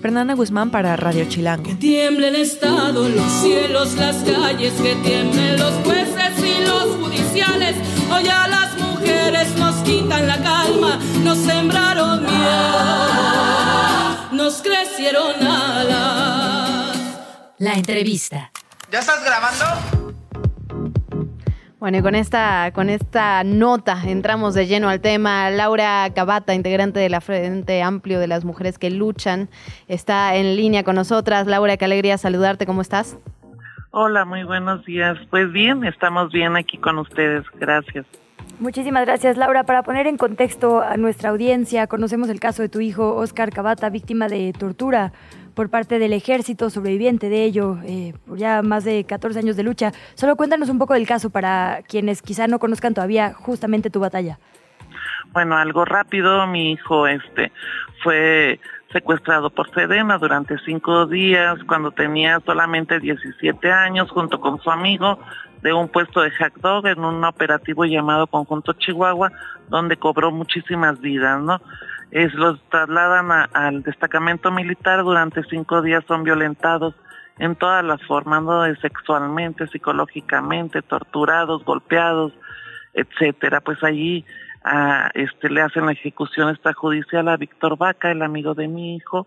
Fernanda Guzmán para Radio Chilango. Que tiemble el Estado, los cielos, las calles, que tiemblen los jueces y los judiciales. Hoy a las mujeres nos quitan la calma, nos sembraron miedo, nos crecieron alas. La entrevista. ¿Ya estás grabando? Bueno, y con esta, con esta nota entramos de lleno al tema. Laura Cabata, integrante de la Frente Amplio de las Mujeres que Luchan, está en línea con nosotras. Laura, qué alegría saludarte. ¿Cómo estás? Hola, muy buenos días. Pues bien, estamos bien aquí con ustedes. Gracias. Muchísimas gracias, Laura. Para poner en contexto a nuestra audiencia, conocemos el caso de tu hijo, Oscar Cabata, víctima de tortura por parte del ejército, sobreviviente de ello, eh, por ya más de 14 años de lucha. Solo cuéntanos un poco del caso para quienes quizá no conozcan todavía justamente tu batalla. Bueno, algo rápido, mi hijo este fue secuestrado por Sedena durante cinco días cuando tenía solamente 17 años junto con su amigo de un puesto de hack dog en un operativo llamado Conjunto Chihuahua donde cobró muchísimas vidas, ¿no? Es, los trasladan al destacamento militar durante cinco días son violentados en todas las formas, ¿no? sexualmente, psicológicamente, torturados, golpeados, etcétera. Pues allí este le hacen la ejecución extrajudicial a Víctor Vaca, el amigo de mi hijo.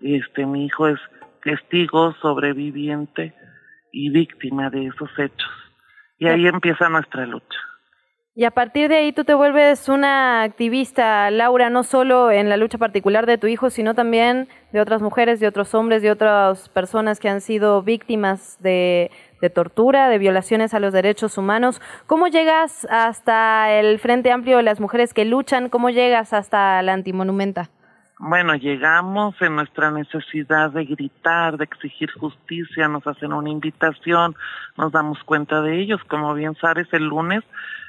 Este mi hijo es testigo, sobreviviente y víctima de esos hechos. Y ahí empieza nuestra lucha. Y a partir de ahí tú te vuelves una activista, Laura, no solo en la lucha particular de tu hijo, sino también de otras mujeres, de otros hombres, de otras personas que han sido víctimas de, tortura, de violaciones a los derechos humanos. ¿Cómo llegas hasta el Frente Amplio de las Mujeres que luchan? ¿Cómo llegas hasta la antimonumenta? Bueno, llegamos en nuestra necesidad de gritar, de exigir justicia, nos hacen una invitación, nos damos cuenta de ellos. Como bien sabes, el lunes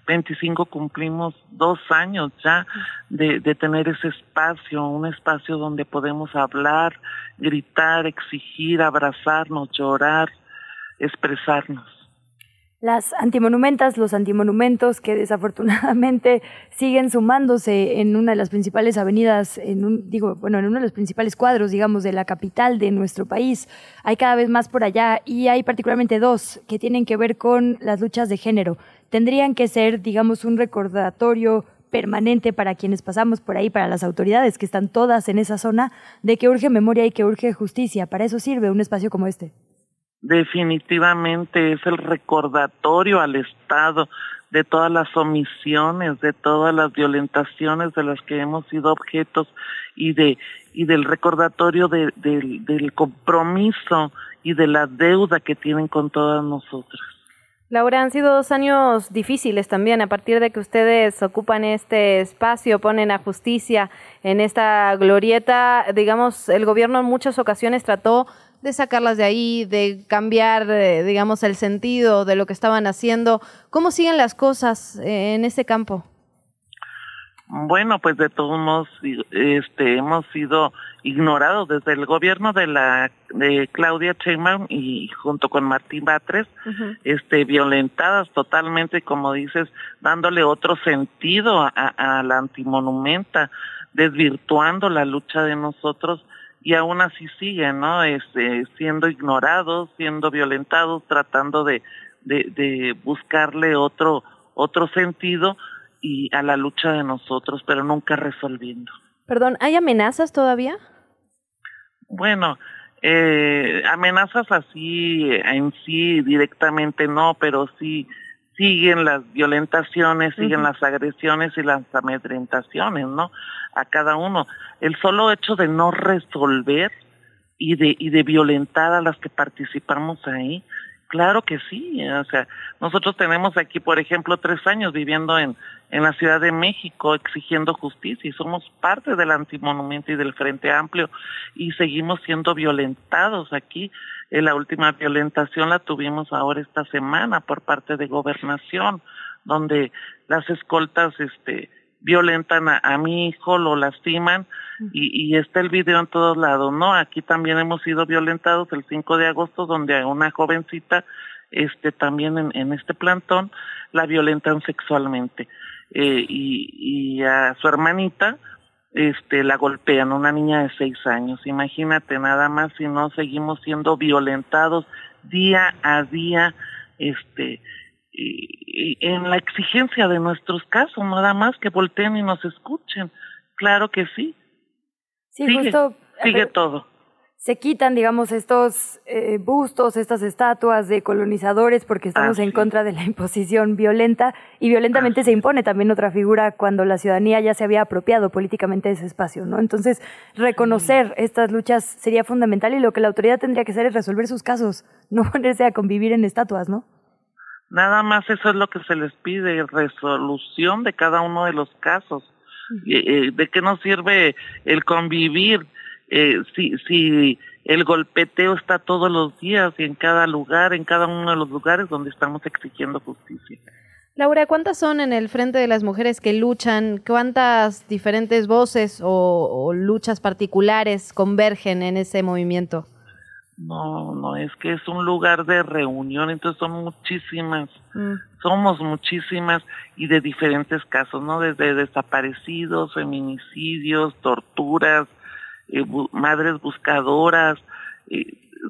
25 cumplimos dos años ya de, tener ese espacio, un espacio donde podemos hablar, gritar, exigir, abrazarnos, llorar, expresarnos. Las antimonumentas, los antimonumentos que desafortunadamente siguen sumándose en una de las principales avenidas, en un, digo, bueno, en uno de los principales cuadros, digamos, de la capital de nuestro país. Hay cada vez más por allá y hay particularmente dos que tienen que ver con las luchas de género. Tendrían que ser, digamos, un recordatorio permanente para quienes pasamos por ahí, para las autoridades que están todas en esa zona, de que urge memoria y que urge justicia. Para eso sirve un espacio como este definitivamente es el recordatorio al Estado de todas las omisiones, de todas las violentaciones de las que hemos sido objetos y de y del recordatorio de, del compromiso y de la deuda que tienen con todas nosotras. Laura, han sido dos años difíciles también a partir de que ustedes ocupan este espacio, ponen a justicia en esta glorieta. Digamos, el gobierno en muchas ocasiones trató de sacarlas de ahí, de cambiar, eh, digamos, el sentido de lo que estaban haciendo. ¿Cómo siguen las cosas eh, en ese campo? Bueno, pues de todos modos, este, hemos sido ignorados desde el gobierno de la de Claudia Sheinbaum y junto con Martín Batres, este, violentadas totalmente, como dices, dándole otro sentido a, a la antimonumenta, desvirtuando la lucha de nosotros y aún así siguen, ¿no? Este, siendo ignorados, siendo violentados, tratando de, de, de buscarle otro, otro sentido y a la lucha de nosotros, pero nunca resolviendo. Perdón, ¿hay amenazas todavía? Bueno, eh, amenazas así en sí directamente no, pero sí siguen las violentaciones, siguen las agresiones y las amedrentaciones, ¿no? A cada uno. El solo hecho de no resolver y de, y de violentar a las que participamos ahí, claro que sí. O sea, nosotros tenemos aquí, por ejemplo, tres años viviendo en, en la Ciudad de México exigiendo justicia y somos parte del antimonumento y del Frente Amplio y seguimos siendo violentados aquí la última violentación la tuvimos ahora esta semana por parte de gobernación, donde las escoltas este violentan a, mi hijo, lo lastiman y, y, está el video en todos lados, ¿no? Aquí también hemos sido violentados el 5 de agosto, donde a una jovencita, este también en, en este plantón, la violentan sexualmente. Eh, y, y a su hermanita, este la golpean, una niña de seis años. Imagínate nada más si no seguimos siendo violentados día a día, este, y, en la exigencia de nuestros casos, nada más que volteen y nos escuchen. Claro que sí. Sí, sigue, sigue todo se quitan, digamos, estos eh, bustos, estas estatuas de colonizadores porque estamos en contra de la imposición violenta y violentamente se impone también otra figura cuando la ciudadanía ya se había apropiado políticamente de ese espacio, ¿no? Entonces, reconocer estas luchas sería fundamental y lo que la autoridad tendría que hacer es resolver sus casos, no ponerse a convivir en estatuas, ¿no? Nada más eso es lo que se les pide, resolución de cada uno de los casos. Eh, ¿De qué nos sirve el convivir? eh, si, si el golpeteo está todos los días y en cada lugar, en cada uno de los lugares donde estamos exigiendo justicia. Laura, ¿cuántas son en el Frente de las Mujeres que luchan? ¿Cuántas diferentes voces o, o luchas particulares convergen en ese movimiento? No, no, es que es un lugar de reunión, entonces son muchísimas, somos muchísimas y de diferentes casos, ¿no? Desde desaparecidos, feminicidios, torturas, eh, bu- madres buscadoras, eh,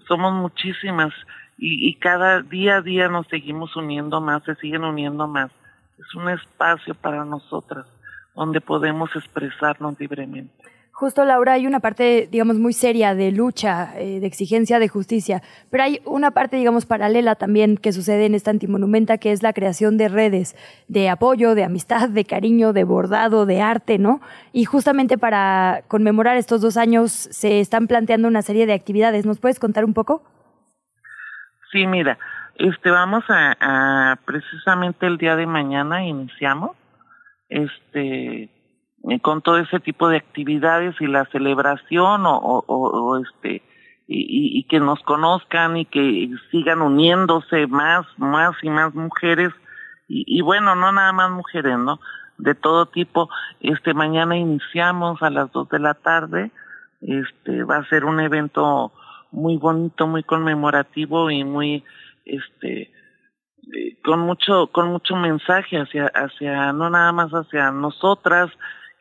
somos muchísimas y, y cada día a día nos seguimos uniendo más, se siguen uniendo más. Es un espacio para nosotras donde podemos expresarnos libremente. Justo, Laura, hay una parte, digamos, muy seria de lucha, eh, de exigencia de justicia, pero hay una parte, digamos, paralela también que sucede en esta antimonumenta, que es la creación de redes de apoyo, de amistad, de cariño, de bordado, de arte, ¿no? Y justamente para conmemorar estos dos años se están planteando una serie de actividades. ¿Nos puedes contar un poco? Sí, mira, este vamos a, precisamente el día de mañana iniciamos este con todo ese tipo de actividades y la celebración o, este y, y- y que nos conozcan y que sigan uniéndose más, más y más mujeres y, y bueno, no nada más mujeres, ¿no? De todo tipo. Este mañana iniciamos a las dos de la tarde. Este va a ser un evento muy bonito, muy conmemorativo y muy este eh, con mucho con mucho mensaje hacia hacia no nada más hacia nosotras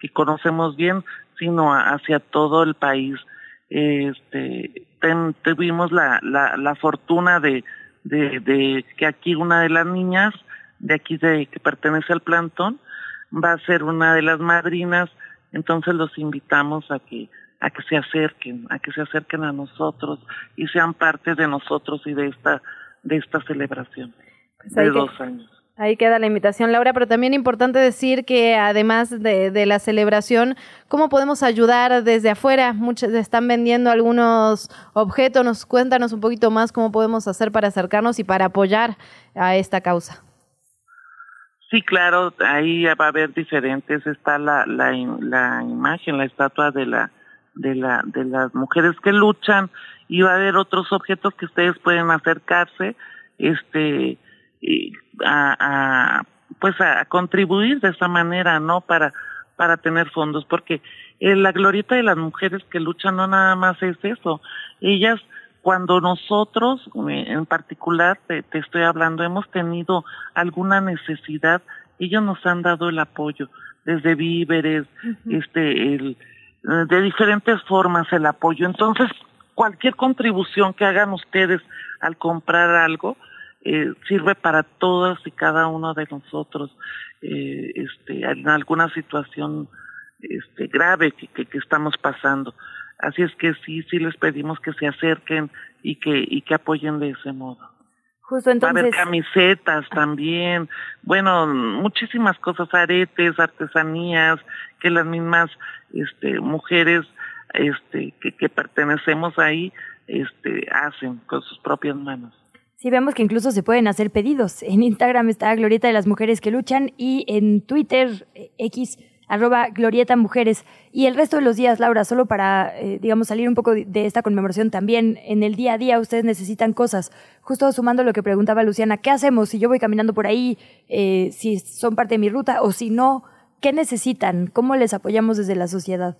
que conocemos bien sino hacia todo el país este ten- tuvimos la, la la fortuna de, de de que aquí una de las niñas de aquí de que pertenece al plantón va a ser una de las madrinas entonces los invitamos a que a que se acerquen, a que se acerquen a nosotros y sean parte de nosotros y de esta de esta celebración Pues de que- dos años. Ahí queda la invitación, Laura, pero también importante decir que además de, la celebración, ¿cómo podemos ayudar desde afuera? Muchos están vendiendo algunos objetos, nos cuéntanos un poquito más cómo podemos hacer para acercarnos y para apoyar a esta causa. Sí, claro, ahí va a haber diferentes. Está la, la imagen, la estatua de la, de la, de las mujeres que luchan y va a haber otros objetos que ustedes pueden acercarse, este, y a, a, pues a, contribuir de esa manera, ¿no? Para, para tener fondos, porque eh, la glorieta de las mujeres que luchan no nada más es eso. Ellas cuando nosotros, eh, en particular, te, te estoy hablando, hemos tenido alguna necesidad, ellos nos han dado el apoyo, desde víveres, este, el, de diferentes formas el apoyo. Entonces, cualquier contribución que hagan ustedes al comprar algo, eh, sirve para todas y cada uno de nosotros, eh, este, en alguna situación este, grave que, que, que estamos pasando. Así es que sí, sí les pedimos que se acerquen y que, y que apoyen de ese modo. Justo Va a haber entonces, camisetas también, bueno, muchísimas cosas, aretes, artesanías, que las mismas este, mujeres este, que, que pertenecemos ahí este, hacen con sus propias manos. Sí vemos que incluso se pueden hacer pedidos. En Instagram está Glorieta de las Mujeres que Luchan y en Twitter, eh, X, arroba Glorieta Mujeres. Y el resto de los días, Laura, solo para, eh, digamos, salir un poco de- esta conmemoración también, en el día a día ustedes necesitan cosas. Justo sumando lo que preguntaba Luciana, ¿qué hacemos si yo voy caminando por ahí, eh, si son parte de mi ruta o si no? ¿Qué necesitan? ¿Cómo les apoyamos desde la sociedad?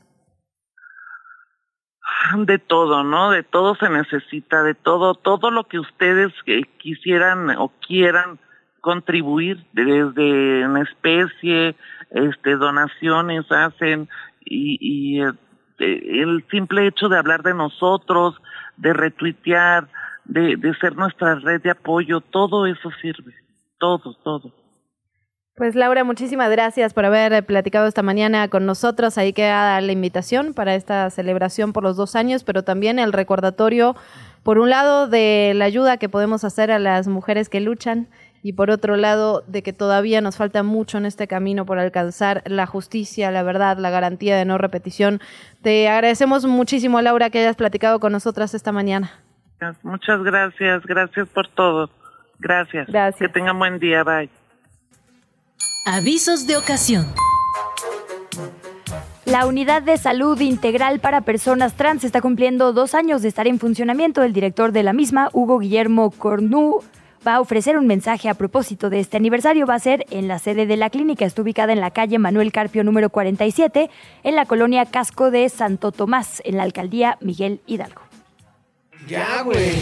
De todo, ¿no? De todo se necesita, de todo, todo lo que ustedes eh, quisieran o quieran contribuir desde en especie, este, donaciones hacen y, y eh, el simple hecho de hablar de nosotros, de retuitear, de, de ser nuestra red de apoyo, todo eso sirve, todo, todo. Pues Laura, muchísimas gracias por haber platicado esta mañana con nosotros. Ahí queda la invitación para esta celebración por los dos años, pero también el recordatorio, por un lado, de la ayuda que podemos hacer a las mujeres que luchan y por otro lado, de que todavía nos falta mucho en este camino por alcanzar la justicia, la verdad, la garantía de no repetición. Te agradecemos muchísimo, Laura, que hayas platicado con nosotras esta mañana. Muchas gracias, gracias por todo. Gracias. Gracias. Que tengan buen día, bye. Avisos de ocasión. La unidad de salud integral para personas trans está cumpliendo dos años de estar en funcionamiento. El director de la misma, Hugo Guillermo Cornu, va a ofrecer un mensaje a propósito de este aniversario. Va a ser en la sede de la clínica. Está ubicada en la calle Manuel Carpio número 47, en la colonia Casco de Santo Tomás, en la alcaldía Miguel Hidalgo. Ya, güey.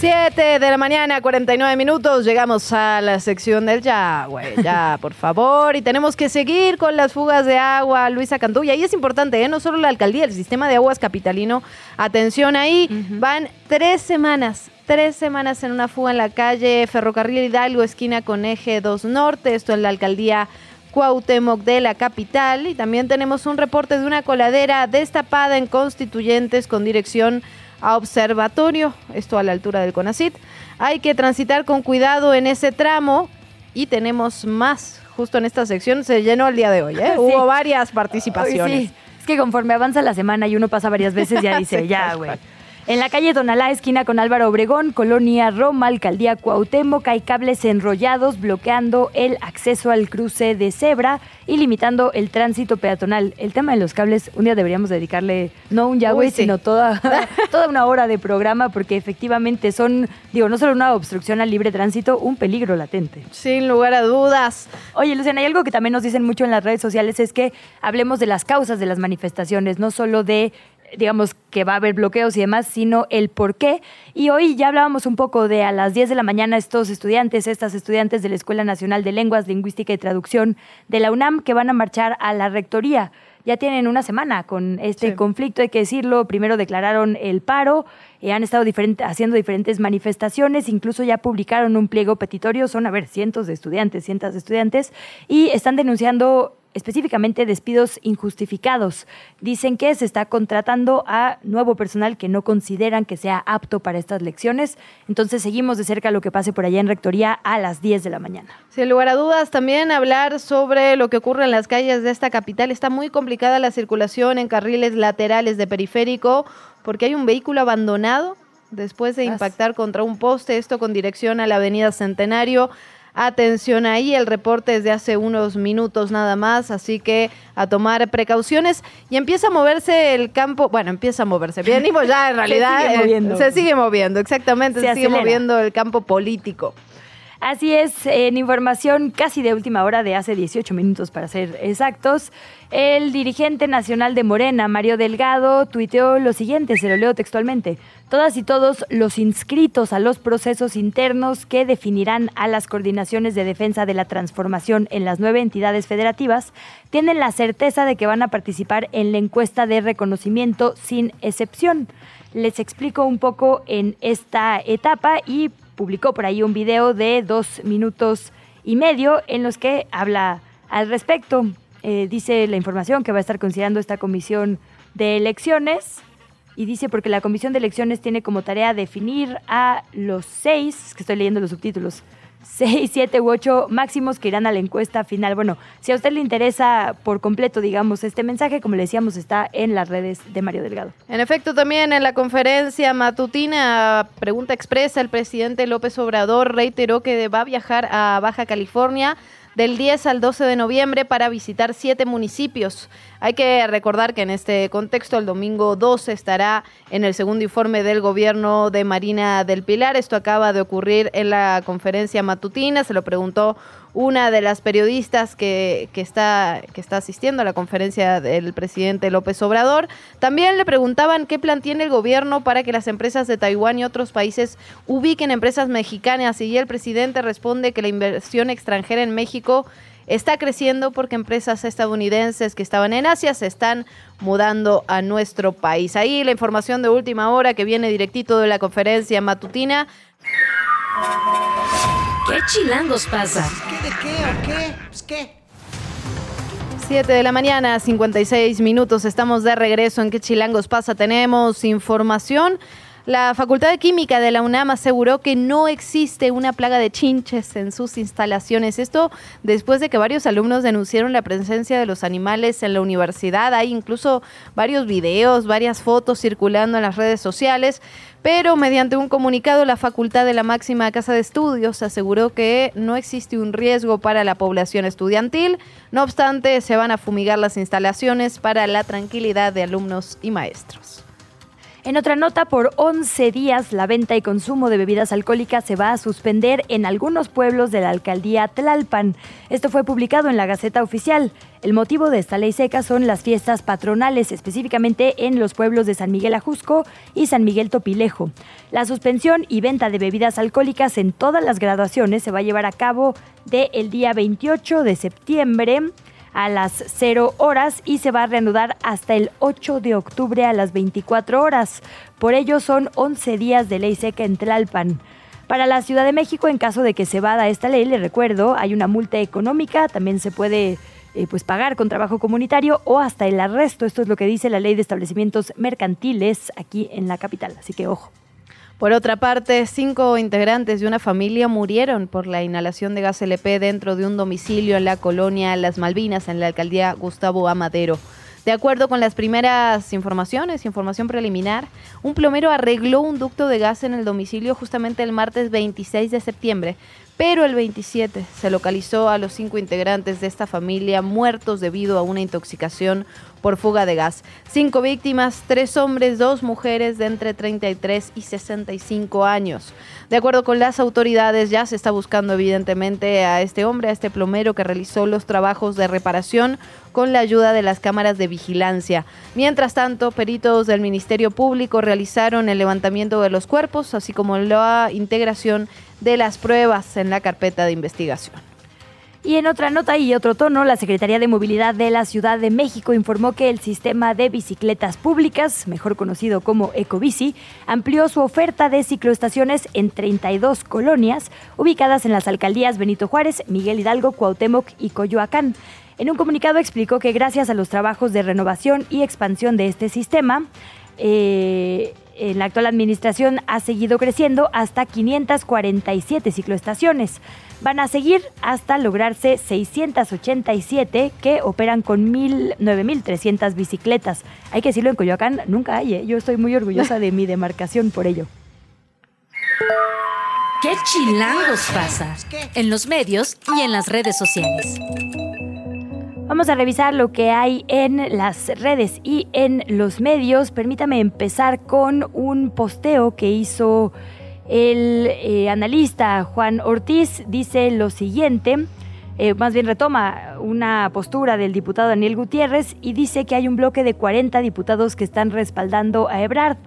7 de la mañana, 49 minutos. Llegamos a la sección del ya, güey, ya, por favor. Y tenemos que seguir con las fugas de agua, Luisa Cantú. Y ahí es importante, ¿eh? no solo la alcaldía, el sistema de aguas capitalino. Atención ahí, van tres semanas, tres semanas en una fuga en la calle Ferrocarril Hidalgo, esquina con eje 2 Norte. Esto en la alcaldía Cuauhtémoc de la capital. Y también tenemos un reporte de una coladera destapada en Constituyentes con dirección a observatorio, esto a la altura del CONACIT. Hay que transitar con cuidado en ese tramo y tenemos más justo en esta sección. Se llenó el día de hoy, ¿eh? Sí. Hubo varias participaciones. Sí, es que conforme avanza la semana y uno pasa varias veces, ya dice, Sí, ya, güey. En la calle Donalá, esquina con Álvaro Obregón, Colonia Roma, Alcaldía Cuauhtémoc, hay cables enrollados bloqueando el acceso al cruce de cebra y limitando el tránsito peatonal. El tema de los cables, un día deberíamos dedicarle no un ya, Uy, güey, sí. sino toda, toda una hora de programa porque efectivamente son, digo, no solo una obstrucción al libre tránsito, un peligro latente. Sin lugar a dudas. Oye, Luciana, hay algo que también nos dicen mucho en las redes sociales, es que hablemos de las causas de las manifestaciones, no solo de digamos que va a haber bloqueos y demás, sino el por qué. Y hoy ya hablábamos un poco de a las 10 de la mañana estos estudiantes, estas estudiantes de la Escuela Nacional de Lenguas, Lingüística y Traducción de la UNAM que van a marchar a la rectoría. Ya tienen una semana con este Sí. conflicto, hay que decirlo. Primero declararon el paro, eh, han estado diferente- haciendo diferentes manifestaciones, incluso ya publicaron un pliego petitorio, son, a ver, cientos de estudiantes, cientos de estudiantes, y están denunciando específicamente despidos injustificados. Dicen que se está contratando a nuevo personal que no consideran que sea apto para estas lecciones. Entonces seguimos de cerca lo que pase por allá en Rectoría a las 10 de la mañana. Sin lugar a dudas, también hablar sobre lo que ocurre en las calles de esta capital. Está muy complicada la circulación en carriles laterales de periférico porque hay un vehículo abandonado después de impactar contra un poste, esto con dirección a la avenida Centenario. Atención ahí, el reporte es de hace unos minutos nada más, así que a tomar precauciones y empieza a moverse el campo, bueno, empieza a moverse, venimos ya en Se realidad, sigue eh, moviendo. se sigue moviendo, exactamente, Se se, sigue moviendo el campo político. Así es, en información casi de última hora, de hace 18 minutos para ser exactos, el dirigente nacional de Morena, Mario Delgado, tuiteó lo siguiente, se lo leo textualmente. Todas y todos los inscritos a los procesos internos que definirán a las coordinaciones de defensa de la transformación en las nueve entidades federativas tienen la certeza de que van a participar en la encuesta de reconocimiento sin excepción. Les explico un poco en esta etapa y publicó por ahí un video de dos minutos y medio en los que habla al respecto. Eh, dice la información que va a estar considerando esta comisión de elecciones y dice porque la comisión de elecciones tiene como tarea definir a los seis, que estoy leyendo los subtítulos, seis, siete u ocho máximos que irán a la encuesta final. Bueno, si a usted le interesa por completo, digamos, este mensaje, como le decíamos, está en las redes de Mario Delgado. En efecto, también en la conferencia matutina, pregunta expresa, el presidente López Obrador reiteró que va a viajar a Baja California del 10 al 12 de noviembre para visitar siete municipios. Hay que recordar que en este contexto el domingo 12 estará en el segundo informe del gobierno de Marina del Pilar. Esto acaba de ocurrir en la conferencia matutina. Se lo preguntó una de las periodistas que, que está, que está asistiendo a la conferencia del presidente López Obrador. También le preguntaban qué plan tiene el gobierno para que las empresas de Taiwán y otros países ubiquen empresas mexicanas. Y el presidente responde que la inversión extranjera en México está creciendo porque empresas estadounidenses que estaban en Asia se están mudando a nuestro país. Ahí la información de última hora que viene directito de la conferencia matutina. ¿Qué chilangos pasa? ¿Qué de qué o qué? Pues qué. 7 de la mañana, 56 minutos. Estamos de regreso en ¿Qué chilangos pasa? Tenemos información. La Facultad de Química de la UNAM aseguró que no existe una plaga de chinches en sus instalaciones. Esto después de que varios alumnos denunciaron la presencia de los animales en la universidad. Hay incluso varios videos, varias fotos circulando en las redes sociales. Pero mediante un comunicado, la Facultad de la Máxima Casa de Estudios aseguró que no existe un riesgo para la población estudiantil. No obstante, se van a fumigar las instalaciones para la tranquilidad de alumnos y maestros. En otra nota, por 11 días la venta y consumo de bebidas alcohólicas se va a suspender en algunos pueblos de la alcaldía Tlalpan. Esto fue publicado en la Gaceta Oficial. El motivo de esta ley seca son las fiestas patronales, específicamente en los pueblos de San Miguel Ajusco y San Miguel Topilejo. La suspensión y venta de bebidas alcohólicas en todas las graduaciones se va a llevar a cabo del día 28 de septiembre a las 0 horas y se va a reanudar hasta el 8 de octubre a las 24 horas. Por ello son 11 días de ley seca en Tlalpan. Para la Ciudad de México, en caso de que se vada esta ley, le recuerdo, hay una multa económica, también se puede eh, pues pagar con trabajo comunitario o hasta el arresto. Esto es lo que dice la ley de establecimientos mercantiles aquí en la capital, así que ojo. Por otra parte, cinco integrantes de una familia murieron por la inhalación de gas LP dentro de un domicilio en la colonia Las Malvinas, en la alcaldía Gustavo Amadero. De acuerdo con las primeras informaciones, información preliminar, un plomero arregló un ducto de gas en el domicilio justamente el martes 26 de septiembre, pero el 27 se localizó a los cinco integrantes de esta familia muertos debido a una intoxicación por fuga de gas. Cinco víctimas, tres hombres, dos mujeres de entre 33 y 65 años. De acuerdo con las autoridades, ya se está buscando evidentemente a este hombre, a este plomero que realizó los trabajos de reparación con la ayuda de las cámaras de vigilancia. Mientras tanto, peritos del Ministerio Público realizaron el levantamiento de los cuerpos, así como la integración de las pruebas en la carpeta de investigación. Y en otra nota y otro tono, la Secretaría de Movilidad de la Ciudad de México informó que el sistema de bicicletas públicas, mejor conocido como Ecobici, amplió su oferta de cicloestaciones en 32 colonias ubicadas en las alcaldías Benito Juárez, Miguel Hidalgo, Cuauhtémoc y Coyoacán. En un comunicado explicó que gracias a los trabajos de renovación y expansión de este sistema, eh, en la actual administración ha seguido creciendo hasta 547 cicloestaciones. Van a seguir hasta lograrse 687 que operan con 9.300 bicicletas. Hay que decirlo, en Coyoacán nunca hay. ¿eh? Yo estoy muy orgullosa de mi demarcación por ello. ¿Qué chilangos pasa? En los medios y en las redes sociales. Vamos a revisar lo que hay en las redes y en los medios. Permítame empezar con un posteo que hizo el eh, analista Juan Ortiz dice lo siguiente, eh, más bien retoma una postura del diputado Daniel Gutiérrez y dice que hay un bloque de 40 diputados que están respaldando a Ebrard.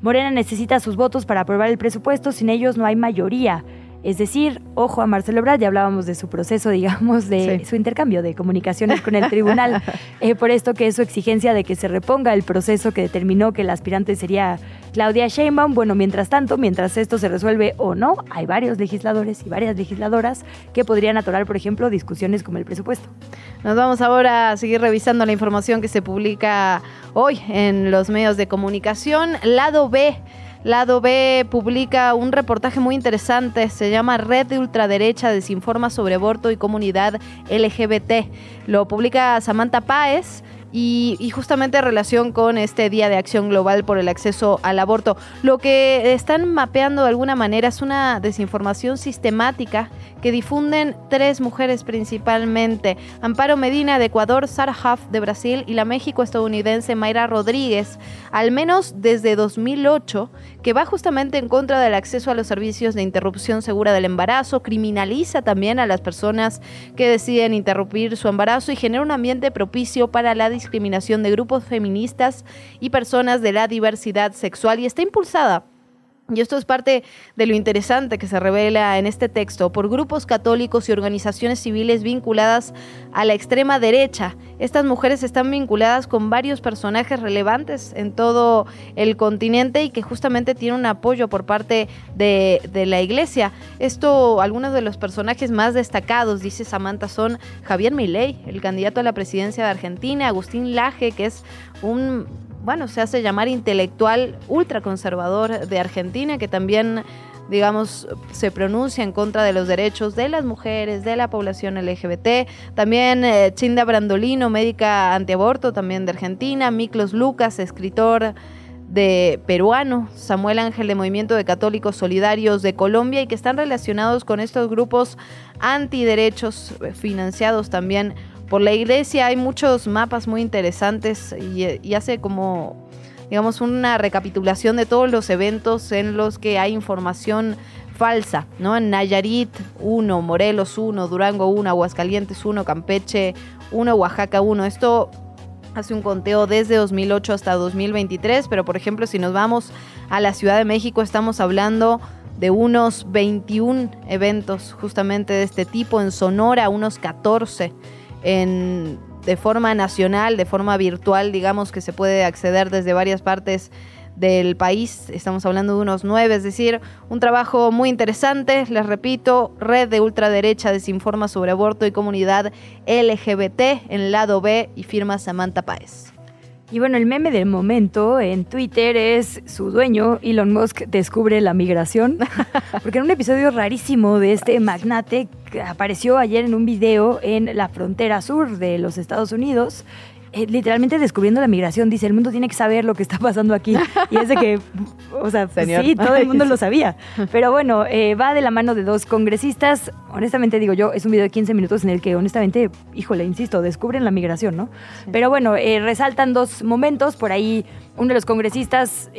Morena necesita sus votos para aprobar el presupuesto, sin ellos no hay mayoría. Es decir, ojo a Marcelo Ebrard, ya hablábamos de su proceso, digamos, de su intercambio de comunicaciones con el tribunal, eh, por esto que es su exigencia de que se reponga el proceso que determinó que el aspirante sería Claudia Sheinbaum. Bueno, mientras tanto, mientras esto se resuelve o no, hay varios legisladores y varias legisladoras que podrían atorar, por ejemplo, discusiones como el presupuesto. Nos vamos ahora a seguir revisando la información que se publica hoy en los medios de comunicación. Lado B Lado B publica un reportaje muy interesante, se llama Red de Ultraderecha desinforma sobre aborto y comunidad LGBT. Lo publica Samantha Páez y, justamente en relación con este Día de Acción Global por el Acceso al Aborto. Lo que están mapeando de alguna manera es una desinformación sistemática que difunden tres mujeres principalmente. Amparo Medina de Ecuador, Sarah Huff de Brasil y la México-estadounidense Mayra Rodríguez, al menos desde 2008, que va justamente en contra del acceso a los servicios de interrupción segura del embarazo, criminaliza también a las personas que deciden interrumpir su embarazo y genera un ambiente propicio para la discriminación de grupos feministas y personas de la diversidad sexual y está impulsada y esto es parte de lo interesante que se revela en este texto por grupos católicos y organizaciones civiles vinculadas a la extrema derecha. Estas mujeres están vinculadas con varios personajes relevantes en todo el continente y que justamente tienen un apoyo por parte de, la iglesia. Esto, algunos de los personajes más destacados, dice Samantha, son Javier Milei, el candidato a la presidencia de Argentina, Agustín Laje, que es un bueno, se hace llamar intelectual ultraconservador de Argentina, que también digamos, se pronuncia en contra de los derechos de las mujeres, de la población LGBT. También eh, Chinda Brandolino, médica antiaborto, también de Argentina. Miklos Lucas, escritor de peruano, Samuel Ángel de Movimiento de Católicos Solidarios de Colombia y que están relacionados con estos grupos antiderechos eh, financiados también por la iglesia. Hay muchos mapas muy interesantes y, hace como digamos, una recapitulación de todos los eventos en los que hay información falsa, ¿no? En Nayarit 1, Morelos 1, Durango 1, Aguascalientes 1, Campeche 1, Oaxaca 1. Esto hace un conteo desde 2008 hasta 2023, pero por ejemplo, si nos vamos a la Ciudad de México, estamos hablando de unos 21 eventos justamente de este tipo, en Sonora unos 14, en de forma nacional, de forma virtual, digamos que se puede acceder desde varias partes del país. Estamos hablando de unos nueve, es decir, un trabajo muy interesante. Les repito, Red de Ultraderecha desinforma sobre aborto y comunidad LGBT en lado B y firma Samantha Páez. Y bueno, el meme del momento en Twitter es su dueño, Elon Musk, descubre la migración. Porque en un episodio rarísimo de este magnate apareció ayer en un video en la frontera sur de los Estados Unidos, eh, literalmente descubriendo la migración, dice, el mundo tiene que saber lo que está pasando aquí. Y es de que, o sea, sí, todo el mundo lo sabía. Pero bueno, eh, va de la mano de dos congresistas. Honestamente digo yo, es un video de 15 minutos en el que honestamente, híjole, insisto, descubren la migración, ¿no? Pero bueno, eh, resaltan dos momentos. Por ahí uno de los congresistas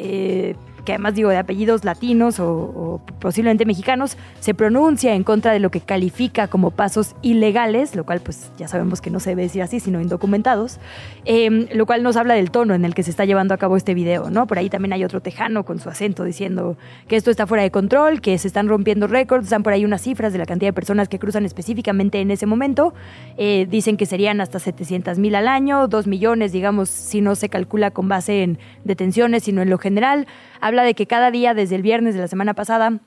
que además digo de apellidos latinos o, posiblemente mexicanos, se pronuncia en contra de lo que califica como pasos ilegales, lo cual pues ya sabemos que no se debe decir así, sino indocumentados, em, lo cual nos habla del tono en el que se está llevando a cabo este video, ¿no? Por ahí también hay otro tejano con su acento diciendo que esto está fuera de control, que se están rompiendo récords, están por ahí unas cifras de la cantidad de personas que cruzan específicamente en ese momento, eh, dicen que serían hasta 700 mil al año, 2 millones, digamos, si no se calcula con base en detenciones, sino en lo general habla de que cada día desde el viernes de la semana pasada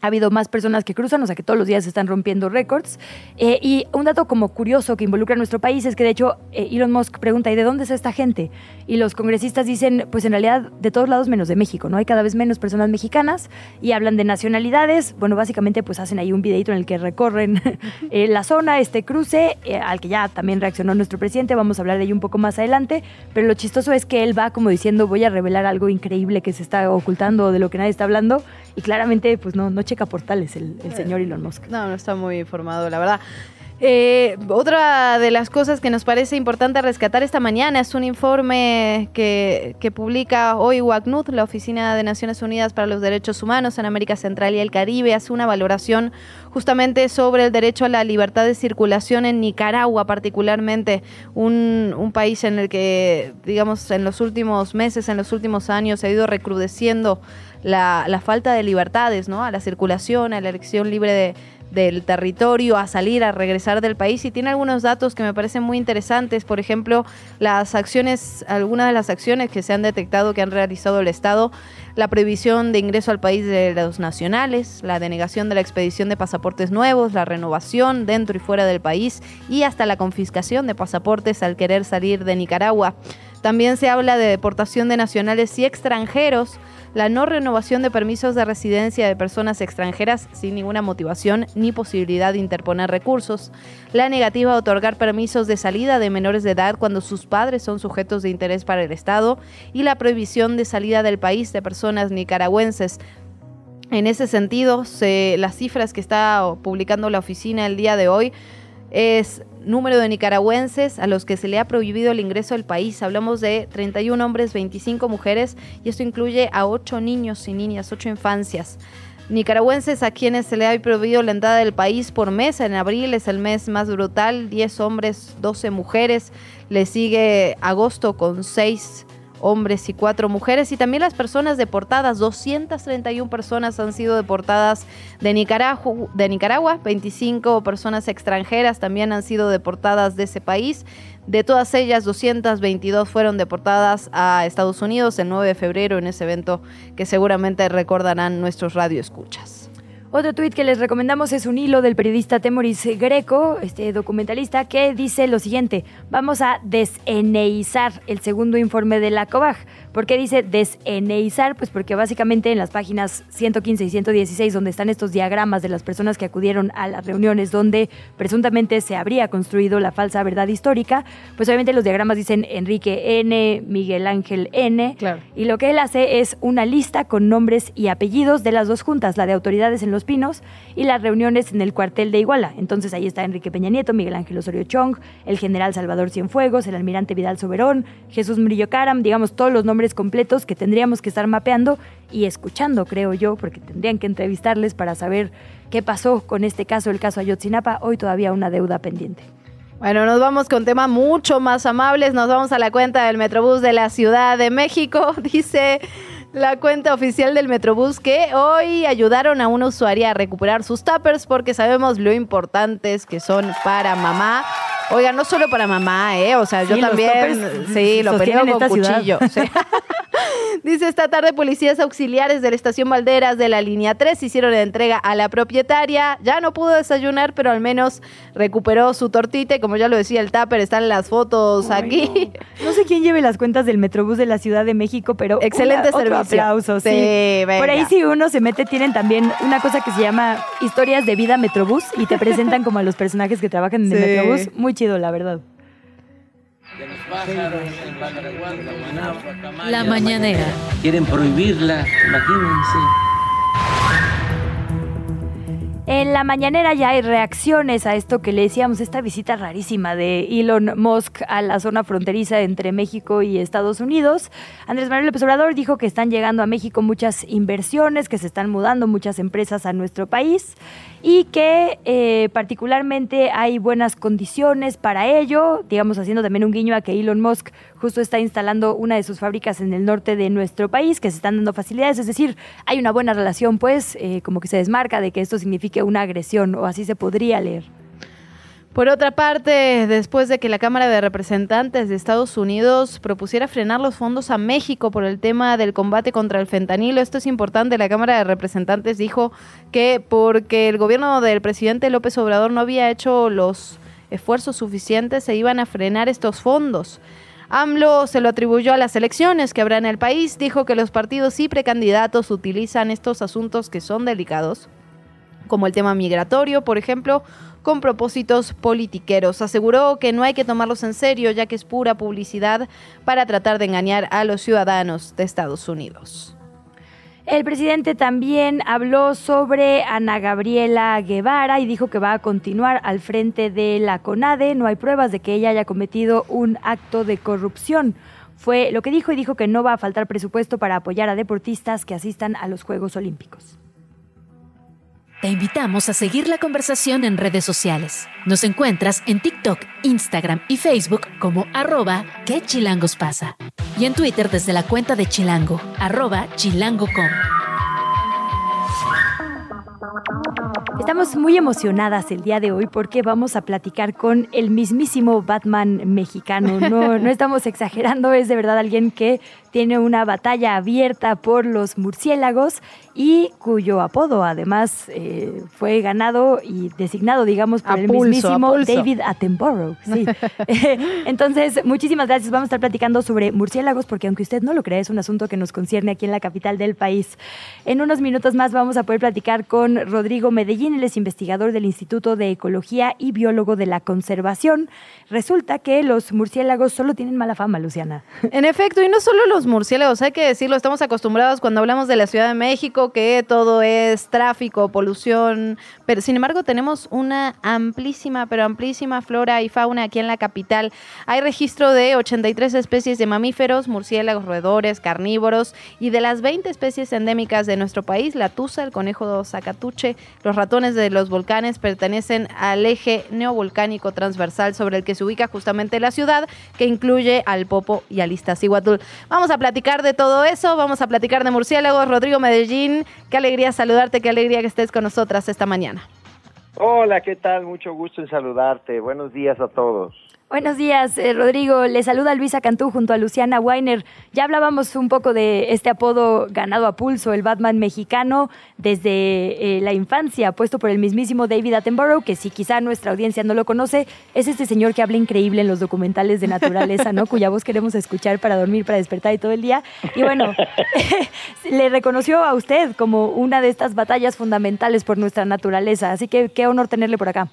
ha habido más personas que cruzan, o sea que todos los días se están rompiendo récords. Eh, y un dato como curioso que involucra a nuestro país es que de hecho eh, Elon Musk pregunta, ¿y de dónde es esta gente? Y los congresistas dicen, pues en realidad de todos lados menos de México, ¿no? Hay cada vez menos personas mexicanas y hablan de nacionalidades. Bueno, básicamente pues hacen ahí un videito en el que recorren eh, la zona, este cruce, al que ya también reaccionó nuestro presidente, vamos a hablar de ello un poco más adelante, pero lo chistoso es que él va como diciendo, voy a revelar algo increíble que se está ocultando de lo que nadie está hablando y claramente pues no, no checa portales el, el señor Elon Musk. No, no está muy informado, la verdad. Eh, otra de las cosas que nos parece importante rescatar esta mañana es un informe que, que, publica hoy WACNUD, la Oficina de Naciones Unidas para los Derechos Humanos en América Central y el Caribe, hace una valoración justamente sobre el derecho a la libertad de circulación en Nicaragua, particularmente un, un país en el que, digamos, en los últimos meses, en los últimos años, se ha ido recrudeciendo la, falta de libertades, ¿no? A la circulación, a la elección libre de del territorio a salir, a regresar del país y tiene algunos datos que me parecen muy interesantes. Por ejemplo, las acciones, algunas de las acciones que se han detectado que han realizado el Estado, la prohibición de ingreso al país de los nacionales, la denegación de la expedición de pasaportes nuevos, la renovación dentro y fuera del país y hasta la confiscación de pasaportes al querer salir de Nicaragua. También se habla de deportación de nacionales y extranjeros la no renovación de permisos de residencia de personas extranjeras sin ninguna motivación ni posibilidad de interponer recursos, la negativa a otorgar permisos de salida de menores de edad cuando sus padres son sujetos de interés para el Estado y la prohibición de salida del país de personas nicaragüenses. En ese sentido, las cifras que está publicando la oficina el día de hoy es número de nicaragüenses a los que se le ha prohibido el ingreso al país. Hablamos de 31 hombres, 25 mujeres y esto incluye a 8 niños y niñas, 8 infancias. Nicaragüenses a quienes se le ha prohibido la entrada del país por mes. En abril es el mes más brutal, 10 hombres, 12 mujeres. Le sigue agosto con 6 hombres y cuatro mujeres y también las personas deportadas. 231 personas han sido deportadas de Nicaragua, de Nicaragua, 25 personas extranjeras también han sido deportadas de ese país. De todas ellas, 222 fueron deportadas a Estados Unidos el 9 de febrero en ese evento que seguramente recordarán nuestros radioescuchas. Otro tuit que les recomendamos es un hilo del periodista Temoris Greco, este documentalista, que dice lo siguiente, vamos a deseneizar el segundo informe de la COBAG. ¿Por qué dice deseneizar? Pues porque básicamente en las páginas 115 y 116, donde están estos diagramas de las personas que acudieron a las reuniones donde presuntamente se habría construido la falsa verdad histórica, pues obviamente los diagramas dicen Enrique N, Miguel Ángel N, y lo que él hace es una lista con nombres y apellidos de las dos juntas, la de autoridades en Los Pinos y las reuniones en el cuartel de Iguala. Entonces ahí está Enrique Peña Nieto, Miguel Ángel Osorio Chong, el general Salvador Cienfuegos, el almirante Vidal Soberón, Jesús Murillo Caram, digamos todos los nombres completos que tendríamos que estar mapeando y escuchando, creo yo, porque tendrían que entrevistarles para saber qué pasó con este caso, el caso Ayotzinapa, hoy todavía una deuda pendiente. Bueno, nos vamos con temas mucho más amables. Nos vamos a la cuenta del Metrobús de la Ciudad de México. Dice la cuenta oficial del Metrobús que hoy ayudaron a una usuaria a recuperar sus tuppers porque sabemos lo importantes que son para mamá. Oiga, no solo para mamá, ¿eh? O sea, yo Sí, también, sí, lo peleo con cuchillo. sí. Dice esta tarde policías auxiliares de la estación Valderas de la línea 3 hicieron la entrega a la propietaria. Ya no pudo desayunar, pero al menos recuperó su tortita y como ya lo decía el tupper, están las fotos aquí. No sé quién lleve las cuentas del Metrobús de la Ciudad de México, pero Excelente una- otro servicio. aplauso, sí. Por ahí si uno se mete tienen también una cosa que se llama historias de vida Metrobús y te presentan como a los personajes que trabajan en el. Metrobús, muy chido la verdad. La mañanera. Quieren prohibirla, imagínense. En la mañanera ya hay reacciones a esto que le decíamos, esta visita rarísima de Elon Musk a la zona fronteriza entre México y Estados Unidos. Andrés Manuel López Obrador dijo que están llegando a México muchas inversiones, que se están mudando muchas empresas a nuestro país y que eh, particularmente hay buenas condiciones para ello, digamos haciendo también un guiño a que Elon Musk justo está instalando una de sus fábricas en el norte de nuestro país, que se están dando facilidades, es decir, hay una buena relación, pues, eh, como que se desmarca de que esto signifique una agresión, o así se podría leer. Por otra parte, después de que la Cámara de Representantes de Estados Unidos propusiera frenar los fondos a México por el tema del combate contra el fentanilo, esto es importante, la Cámara de Representantes dijo que porque el gobierno del presidente López Obrador no había hecho los esfuerzos suficientes, se iban a frenar estos fondos. AMLO se lo atribuyó a las elecciones que habrá en el país, dijo que los partidos y precandidatos utilizan estos asuntos que son delicados como el tema migratorio, por ejemplo, con propósitos politiqueros. Aseguró que no hay que tomarlos en serio, ya que es pura publicidad para tratar de engañar a los ciudadanos de Estados Unidos. El presidente también habló sobre Ana Gabriela Guevara y dijo que va a continuar al frente de la CONADE. No hay pruebas de que ella haya cometido un acto de corrupción. Fue lo que dijo y dijo que no va a faltar presupuesto para apoyar a deportistas que asistan a los Juegos Olímpicos. Te invitamos a seguir la conversación en redes sociales. Nos encuentras en TikTok, Instagram y Facebook como arroba que chilangos pasa. Y en Twitter desde la cuenta de Chilango, arroba chilango.com. Estamos muy emocionadas el día de hoy porque vamos a platicar con el mismísimo Batman mexicano. No, no estamos exagerando, es de verdad alguien que tiene una batalla abierta por los murciélagos y cuyo apodo además eh, fue ganado y designado, digamos, por A el pulso, mismísimo. David Attenborough. sí. Entonces, muchísimas gracias. Vamos a estar platicando sobre murciélagos porque aunque usted no lo crea, es un asunto que nos concierne aquí en la capital del país. En unos minutos más vamos a poder platicar con Rodrigo Medellín, él es investigador del Instituto de Ecología y biólogo de la conservación. Resulta que los murciélagos solo tienen mala fama, Luciana. En efecto, y no solo los murciélagos, hay que decirlo, estamos acostumbrados cuando hablamos de la Ciudad de México que todo es tráfico, polución, pero sin embargo tenemos una amplísima, pero amplísima flora y fauna aquí en la capital. Hay registro de 83 especies de mamíferos, murciélagos, roedores, carnívoros y de las 20 especies endémicas de nuestro país, la tusa, el conejo zacatuche, los ratones de los volcanes pertenecen al eje neovolcánico transversal sobre el que se ubica justamente la ciudad, que incluye al Popo y al Iztaccíhuatl. Vamos a platicar de todo eso, vamos a platicar de murciélagos. Rodrigo Medellín, qué alegría saludarte, qué alegría que estés con nosotras esta mañana. Hola, ¿qué tal? Mucho gusto en saludarte. Buenos días a todos. Buenos días, eh, Rodrigo. Le saluda Luisa Cantú junto a Luciana Weiner. Ya hablábamos un poco de este apodo ganado a pulso, el Batman mexicano, desde eh, la infancia, puesto por el mismísimo David Attenborough, que si quizá nuestra audiencia no lo conoce, es este señor que habla increíble en los documentales de naturaleza, ¿no? Cuya voz queremos escuchar para dormir, para despertar y todo el día. Y bueno, le reconoció a usted como una de estas batallas fundamentales por nuestra naturaleza. Así que qué honor tenerle por acá.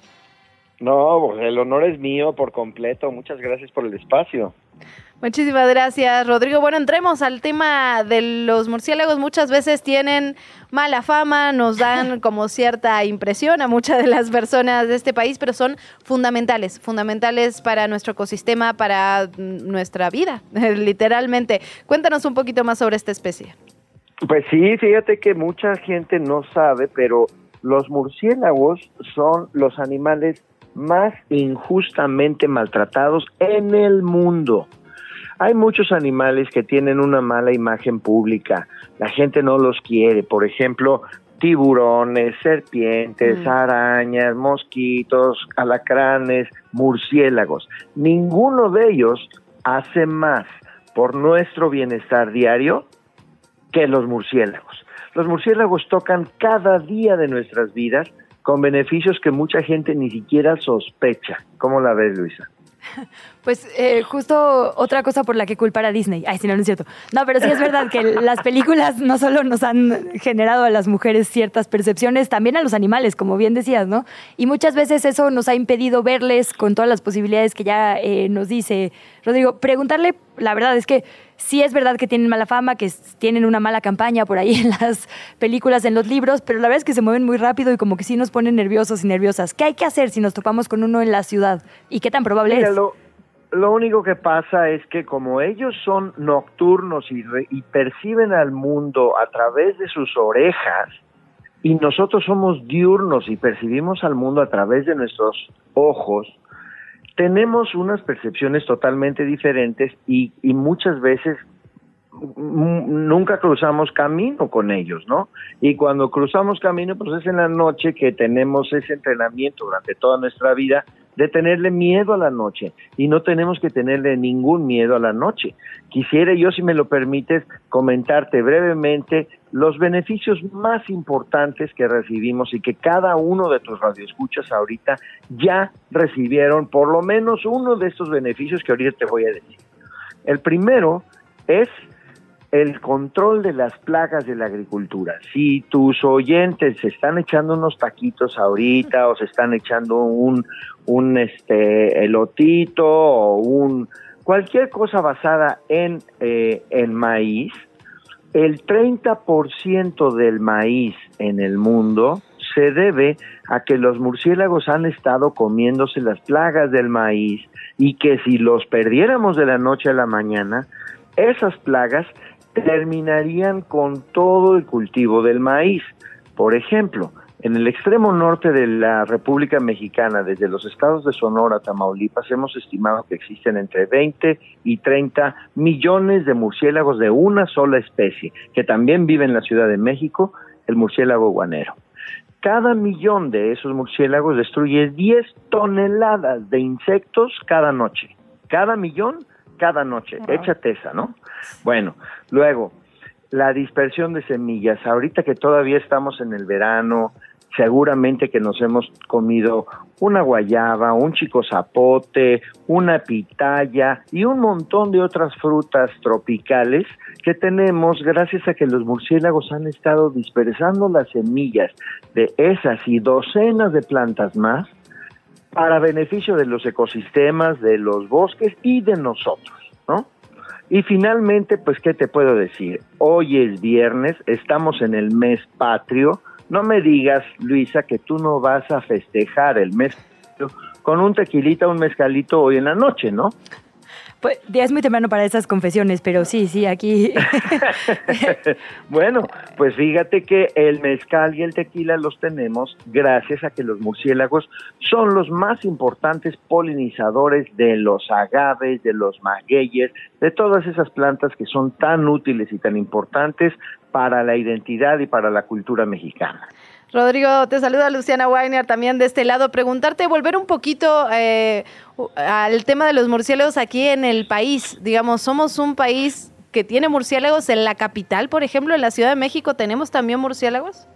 No, pues el honor es mío por completo. Muchas gracias por el espacio. Muchísimas gracias, Rodrigo. Bueno, entremos al tema de los murciélagos. Muchas veces tienen mala fama, nos dan como cierta impresión a muchas de las personas de este país, pero son fundamentales, fundamentales para nuestro ecosistema, para nuestra vida, literalmente. Cuéntanos un poquito más sobre esta especie. Pues sí, fíjate que mucha gente no sabe, pero los murciélagos son los animales más injustamente maltratados en el mundo. Hay muchos animales que tienen una mala imagen pública, la gente no los quiere, por ejemplo, tiburones, serpientes, Mm. arañas, mosquitos, alacranes, murciélagos. Ninguno de ellos hace más por nuestro bienestar diario que los murciélagos. Los murciélagos tocan cada día de nuestras vidas con beneficios que mucha gente ni siquiera sospecha. ¿Cómo la ves, Luisa? Pues eh, justo otra cosa por la que culpar a Disney. Ay, sí, no, no es cierto. No, pero sí es verdad que las películas no solo nos han generado a las mujeres ciertas percepciones, también a los animales, como bien decías, ¿no? Y muchas veces eso nos ha impedido verles con todas las posibilidades que ya eh, nos dice Rodrigo. Preguntarle, la verdad es que sí es verdad que tienen mala fama, que tienen una mala campaña por ahí en las películas, en los libros, pero la verdad es que se mueven muy rápido y como que sí nos ponen nerviosos y nerviosas. ¿Qué hay que hacer si nos topamos con uno en la ciudad? ¿Y qué tan probable Mira, es? lo, lo único que pasa es que como ellos son nocturnos y, re- y perciben al mundo a través de sus orejas, y nosotros somos diurnos y percibimos al mundo a través de nuestros ojos, tenemos unas percepciones totalmente diferentes y, muchas veces mm, nunca cruzamos camino con ellos, ¿no? Y cuando cruzamos camino, pues es en la noche que tenemos ese entrenamiento durante toda nuestra vida de tenerle miedo a la noche y no tenemos que tenerle ningún miedo a la noche. Quisiera yo, si me lo permites, comentarte brevemente los beneficios más importantes que recibimos y que cada uno de tus radioescuchas ahorita ya recibieron por lo menos uno de estos beneficios que ahorita te voy a decir. El primero es el control de las plagas de la agricultura. Si tus oyentes se están echando unos taquitos ahorita o se están echando un, un este elotito o un cualquier cosa basada en, eh, en maíz, el 30% del maíz en el mundo se debe a que los murciélagos han estado comiéndose las plagas del maíz y que si los perdiéramos de la noche a la mañana, esas plagas terminarían con todo el cultivo del maíz. Por ejemplo, en el extremo norte de la República Mexicana, desde los estados de Sonora, Tamaulipas, hemos estimado que existen entre 20 y 30 millones de murciélagos de una sola especie, que también vive en la Ciudad de México, el murciélago guanero. Cada millón de esos murciélagos destruye 10 toneladas de insectos cada noche. Cada millón, cada noche. Échate esa, ¿no? Bueno, luego, la dispersión de semillas. Ahorita que todavía estamos en el verano, seguramente que nos hemos comido una guayaba, un chico zapote, una pitaya y un montón de otras frutas tropicales que tenemos gracias a que los murciélagos han estado dispersando las semillas de esas y docenas de plantas más para beneficio de los ecosistemas, de los bosques y de nosotros, ¿no? Y finalmente, pues, ¿qué te puedo decir? Hoy es viernes, estamos en el mes patrio. No me digas, Luisa, que tú no vas a festejar el mes patrio con un tequilita, un mezcalito hoy en la noche, ¿no? Pues ya es muy temprano para esas confesiones, pero sí, sí, aquí. Bueno, pues fíjate que el mezcal y el tequila los tenemos gracias a que los murciélagos son los más importantes polinizadores de los agaves, de los magueyes, de todas esas plantas que son tan útiles y tan importantes para la identidad y para la cultura mexicana. Rodrigo, te saluda Luciana Weiner también de este lado. Preguntarte, volver un poquito eh, al tema de los murciélagos aquí en el país. Digamos, somos un país que tiene murciélagos en la capital, por ejemplo, en la Ciudad de México, ¿tenemos también murciélagos?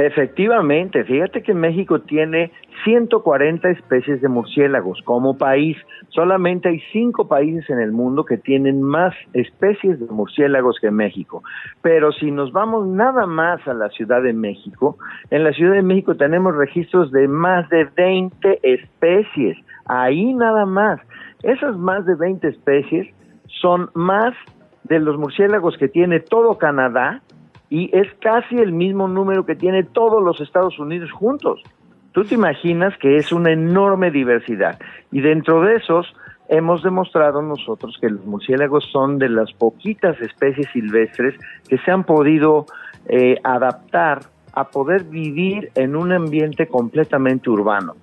Efectivamente, fíjate que México tiene 140 especies de murciélagos como país. Solamente hay cinco países en el mundo que tienen más especies de murciélagos que México. Pero si nos vamos nada más a la Ciudad de México, en la Ciudad de México tenemos registros de más de 20 especies. Ahí nada más. Esas más de 20 especies son más de los murciélagos que tiene todo Canadá, y es casi el mismo número que tiene todos los Estados Unidos juntos. Tú te imaginas que es una enorme diversidad y dentro de esos hemos demostrado nosotros que los murciélagos son de las poquitas especies silvestres que se han podido eh, adaptar a poder vivir en un ambiente completamente urbano.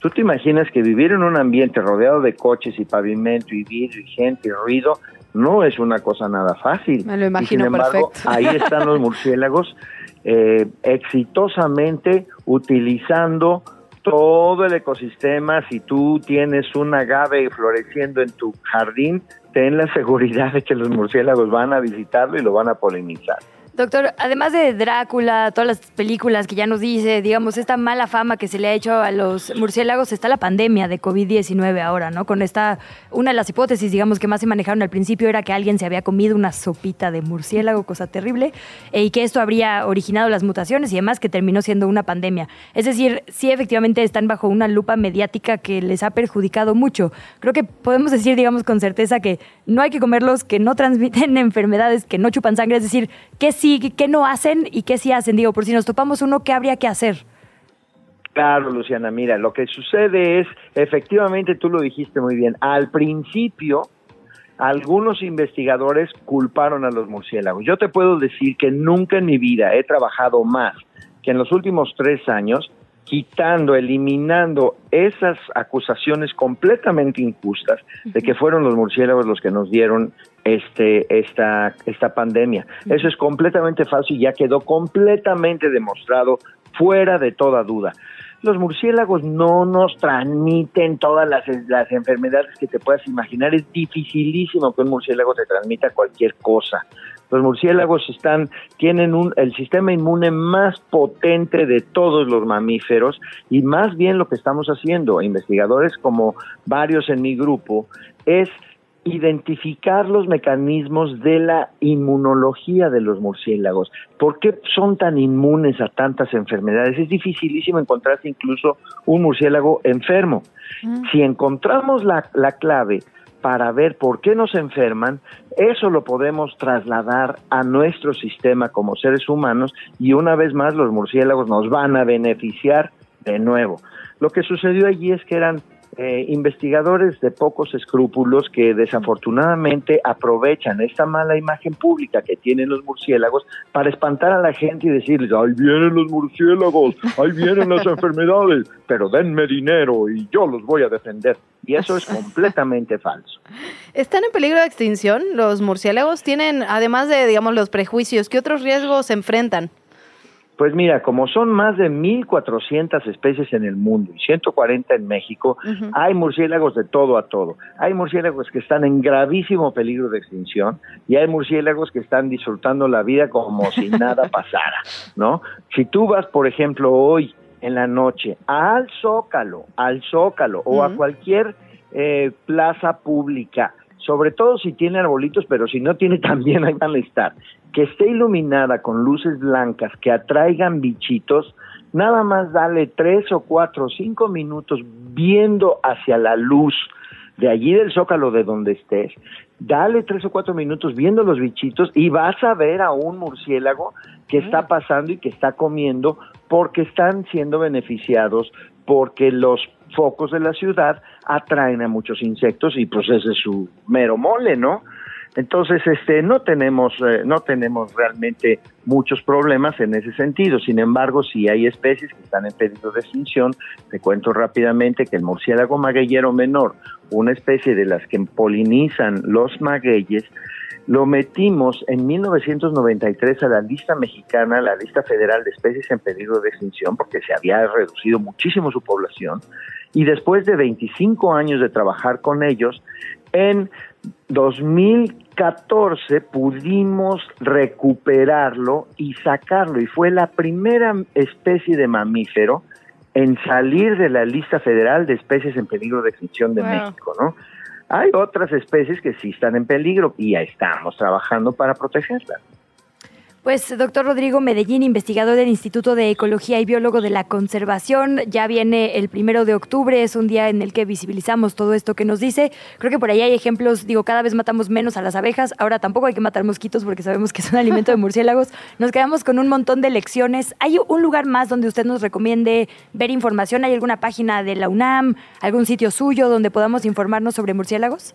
Tú te imaginas que vivir en un ambiente rodeado de coches y pavimento y vidrio y gente y ruido no es una cosa nada fácil. Me lo imagino y sin embargo, perfecto. ahí están los murciélagos eh, exitosamente utilizando todo el ecosistema. Si tú tienes un agave floreciendo en tu jardín, ten la seguridad de que los murciélagos van a visitarlo y lo van a polinizar. Doctor, además de Drácula, todas las películas que ya nos dice, digamos, esta mala fama que se le ha hecho a los murciélagos, está la pandemia de COVID-19 ahora, ¿no? Con esta, una de las hipótesis, digamos, que más se manejaron al principio era que alguien se había comido una sopita de murciélago, cosa terrible, y que esto habría originado las mutaciones y además que terminó siendo una pandemia. Es decir, sí efectivamente están bajo una lupa mediática que les ha perjudicado mucho. Creo que podemos decir, digamos, con certeza que no hay que comerlos, que no transmiten enfermedades, que no chupan sangre, es decir, que sí, que no hacen y qué sí hacen. Digo, por si nos topamos uno, ¿qué habría que hacer? Claro, Luciana, mira, lo que sucede es, efectivamente tú lo dijiste muy bien, al principio algunos investigadores culparon a los murciélagos. Yo te puedo decir que nunca en mi vida he trabajado más que en los últimos tres años quitando, eliminando esas acusaciones completamente injustas de que fueron los murciélagos los que nos dieron este esta esta pandemia. Eso es completamente falso y ya quedó completamente demostrado fuera de toda duda. Los murciélagos no nos transmiten todas las, las enfermedades que te puedas imaginar. Es dificilísimo que un murciélago te transmita cualquier cosa. Los murciélagos están, tienen un, el sistema inmune más potente de todos los mamíferos y más bien lo que estamos haciendo, investigadores como varios en mi grupo, es identificar los mecanismos de la inmunología de los murciélagos. ¿Por qué son tan inmunes a tantas enfermedades? Es dificilísimo encontrarse incluso un murciélago enfermo. Si encontramos la, la clave para ver por qué nos enferman, eso lo podemos trasladar a nuestro sistema como seres humanos y una vez más los murciélagos nos van a beneficiar de nuevo. Lo que sucedió allí es que eran eh, investigadores de pocos escrúpulos que desafortunadamente aprovechan esta mala imagen pública que tienen los murciélagos para espantar a la gente y decirles, ahí vienen los murciélagos, ahí vienen las enfermedades, pero denme dinero y yo los voy a defender. Y eso es completamente falso. ¿Están en peligro de extinción los murciélagos? ¿Tienen, además de, digamos, los prejuicios, qué otros riesgos se enfrentan? Pues mira, como son más de 1.400 especies en el mundo y 140 en México, hay murciélagos de todo a todo. Hay murciélagos que están en gravísimo peligro de extinción y hay murciélagos que están disfrutando la vida como si nada pasara, ¿no? Si tú vas, por ejemplo, hoy en la noche al Zócalo, al Zócalo o a cualquier eh, plaza pública, sobre todo si tiene arbolitos, pero si no tiene también ahí van a estar, que esté iluminada con luces blancas que atraigan bichitos, nada más dale tres o cuatro o cinco minutos viendo hacia la luz de allí del zócalo de donde estés, dale tres o cuatro minutos viendo los bichitos y vas a ver a un murciélago que está pasando y que está comiendo porque están siendo beneficiados porque los focos de la ciudad atraen a muchos insectos y pues ese es su mero mole, ¿no? Entonces, este, no tenemos, eh, no tenemos realmente muchos problemas en ese sentido. Sin embargo, si hay especies que están en peligro de extinción, te cuento rápidamente que el murciélago magueyero menor, una especie de las que polinizan los magueyes, lo metimos en 1993 a la lista mexicana, la lista federal de especies en peligro de extinción, porque se había reducido muchísimo su población. Y después de 25 años de trabajar con ellos, en 2014 pudimos recuperarlo y sacarlo y fue la primera especie de mamífero en salir de la lista federal de especies en peligro de extinción de México, ¿no? Hay otras especies que sí están en peligro y ya estamos trabajando para protegerlas. Pues, doctor Rodrigo Medellín, investigador del Instituto de Ecología y biólogo de la conservación, ya viene el primero de octubre, es un día en el que visibilizamos todo esto que nos dice. Creo que por ahí hay ejemplos, digo, cada vez matamos menos a las abejas, ahora tampoco hay que matar mosquitos porque sabemos que es un alimento de murciélagos. Nos quedamos con un montón de lecciones. ¿Hay un lugar más donde usted nos recomiende ver información? ¿Hay alguna página de la UNAM, algún sitio suyo donde podamos informarnos sobre murciélagos?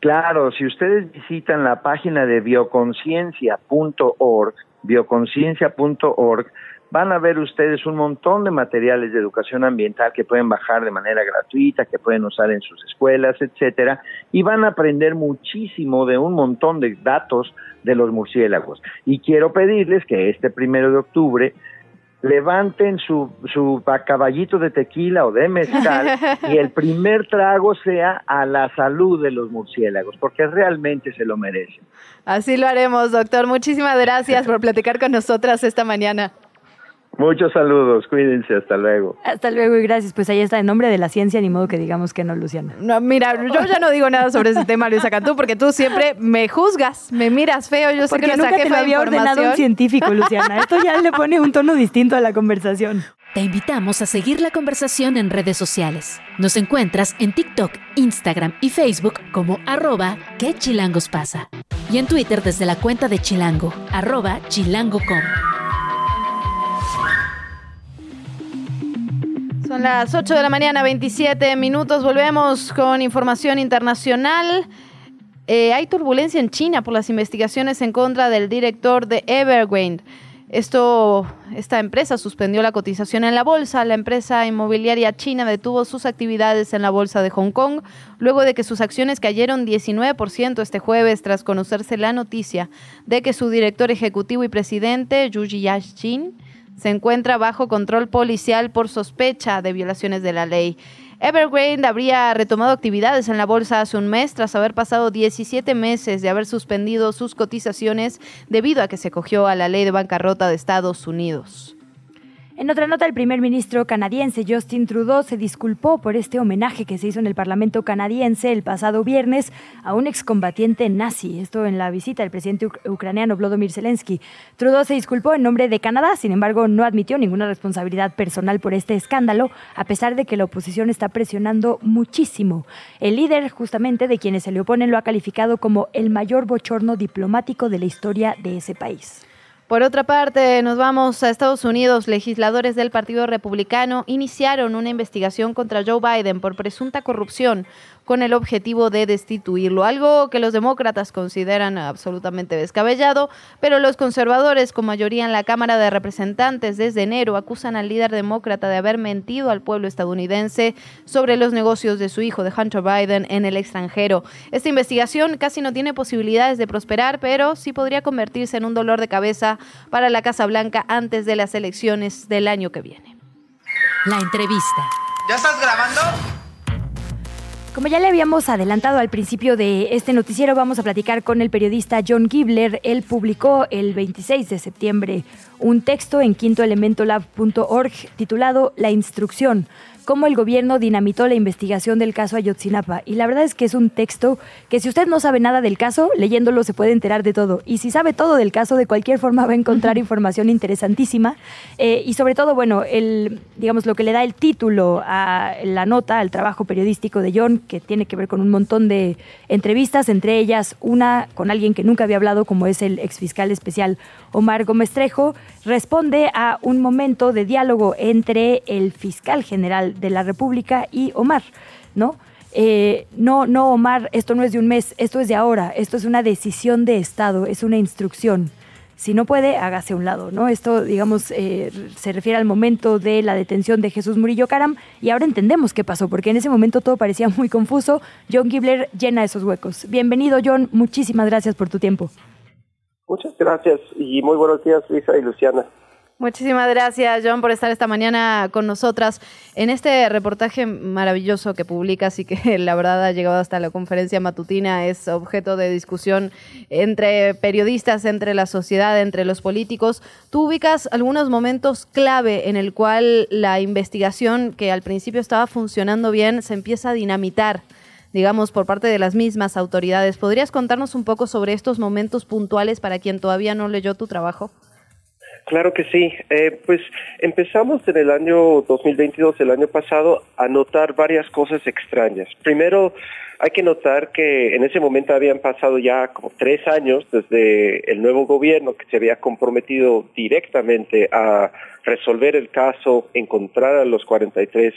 Claro, si ustedes visitan la página de bioconciencia.org, bioconciencia.org, van a ver ustedes un montón de materiales de educación ambiental que pueden bajar de manera gratuita, que pueden usar en sus escuelas, etcétera, y van a aprender muchísimo de un montón de datos de los murciélagos. Y quiero pedirles que este primero de octubre levanten su, su caballito de tequila o de mezcal y el primer trago sea a la salud de los murciélagos, porque realmente se lo merecen. Así lo haremos, doctor. Muchísimas gracias por platicar con nosotras esta mañana. Muchos saludos, cuídense, hasta luego. Hasta luego y gracias. Pues ahí está, en nombre de la ciencia, ni modo que digamos que no, Luciana. No, mira, yo ya no digo nada sobre ese tema, Luisa Cantú, porque tú siempre me juzgas, me miras feo. Yo sé porque que nunca te lo había ordenado un científico, Luciana. Esto ya le pone un tono distinto a la conversación. Te invitamos a seguir la conversación en redes sociales. Nos encuentras en TikTok, Instagram y Facebook como arroba que chilangos pasa. Y en Twitter desde la cuenta de Chilango, arroba chilango.com. Son las 8 de la mañana, 27 minutos. Volvemos con información internacional. Eh, hay turbulencia en China por las investigaciones en contra del director de Evergrande. Esto, esta empresa suspendió la cotización en la bolsa. La empresa inmobiliaria china detuvo sus actividades en la bolsa de Hong Kong luego de que sus acciones cayeron 19% este jueves tras conocerse la noticia de que su director ejecutivo y presidente, Yu Yashin, se encuentra bajo control policial por sospecha de violaciones de la ley. Evergrande habría retomado actividades en la bolsa hace un mes tras haber pasado 17 meses de haber suspendido sus cotizaciones debido a que se cogió a la ley de bancarrota de Estados Unidos. En otra nota, el primer ministro canadiense Justin Trudeau se disculpó por este homenaje que se hizo en el Parlamento canadiense el pasado viernes a un excombatiente nazi. Esto en la visita del presidente ucraniano Volodymyr Zelensky. Trudeau se disculpó en nombre de Canadá, sin embargo, no admitió ninguna responsabilidad personal por este escándalo, a pesar de que la oposición está presionando muchísimo. El líder, justamente, de quienes se le oponen, lo ha calificado como el mayor bochorno diplomático de la historia de ese país. Por otra parte, nos vamos a Estados Unidos. Legisladores del Partido Republicano iniciaron una investigación contra Joe Biden por presunta corrupción con el objetivo de destituirlo, algo que los demócratas consideran absolutamente descabellado, pero los conservadores, con mayoría en la Cámara de Representantes desde enero, acusan al líder demócrata de haber mentido al pueblo estadounidense sobre los negocios de su hijo, de Hunter Biden, en el extranjero. Esta investigación casi no tiene posibilidades de prosperar, pero sí podría convertirse en un dolor de cabeza para la Casa Blanca antes de las elecciones del año que viene. La entrevista. ¿Ya estás grabando? Como ya le habíamos adelantado al principio de este noticiero, vamos a platicar con el periodista John Gibler. Él publicó el 26 de septiembre un texto en quintoelementolab.org titulado La instrucción, cómo el gobierno dinamitó la investigación del caso Ayotzinapa. Y la verdad es que es un texto que si usted no sabe nada del caso, leyéndolo se puede enterar de todo. Y si sabe todo del caso, de cualquier forma va a encontrar información interesantísima. Eh, y sobre todo, bueno, el, digamos, lo que le da el título a la nota, al trabajo periodístico de John, que tiene que ver con un montón de entrevistas, entre ellas una con alguien que nunca había hablado, como es el exfiscal especial Omar Gómez Trejo, responde a un momento de diálogo entre el fiscal general de la República y Omar, ¿no? eh, no, no, Omar, esto no es de un mes, esto es de ahora, esto es una decisión de Estado, es una instrucción. Si no puede, hágase a un lado, ¿no? Esto, digamos, eh, se refiere al momento de la detención de Jesús Murillo Caram y ahora entendemos qué pasó, porque en ese momento todo parecía muy confuso. John Gibler llena esos huecos. Bienvenido, John, muchísimas gracias por tu tiempo. Muchas gracias y muy buenos días, Luisa y Luciana. Muchísimas gracias, John, por estar esta mañana con nosotras en este reportaje maravilloso que publicas y que la verdad ha llegado hasta la conferencia matutina. Es objeto de discusión entre periodistas, entre la sociedad, entre los políticos. Tú ubicas algunos momentos clave en el cual la investigación, que al principio estaba funcionando bien, se empieza a dinamitar digamos, por parte de las mismas autoridades. ¿Podrías contarnos un poco sobre estos momentos puntuales para quien todavía no leyó tu trabajo? Claro que sí. Eh, pues empezamos en el año 2022, el año pasado, a notar varias cosas extrañas. Primero, hay que notar que en ese momento habían pasado ya como tres años desde el nuevo gobierno que se había comprometido directamente a resolver el caso, encontrar a los 43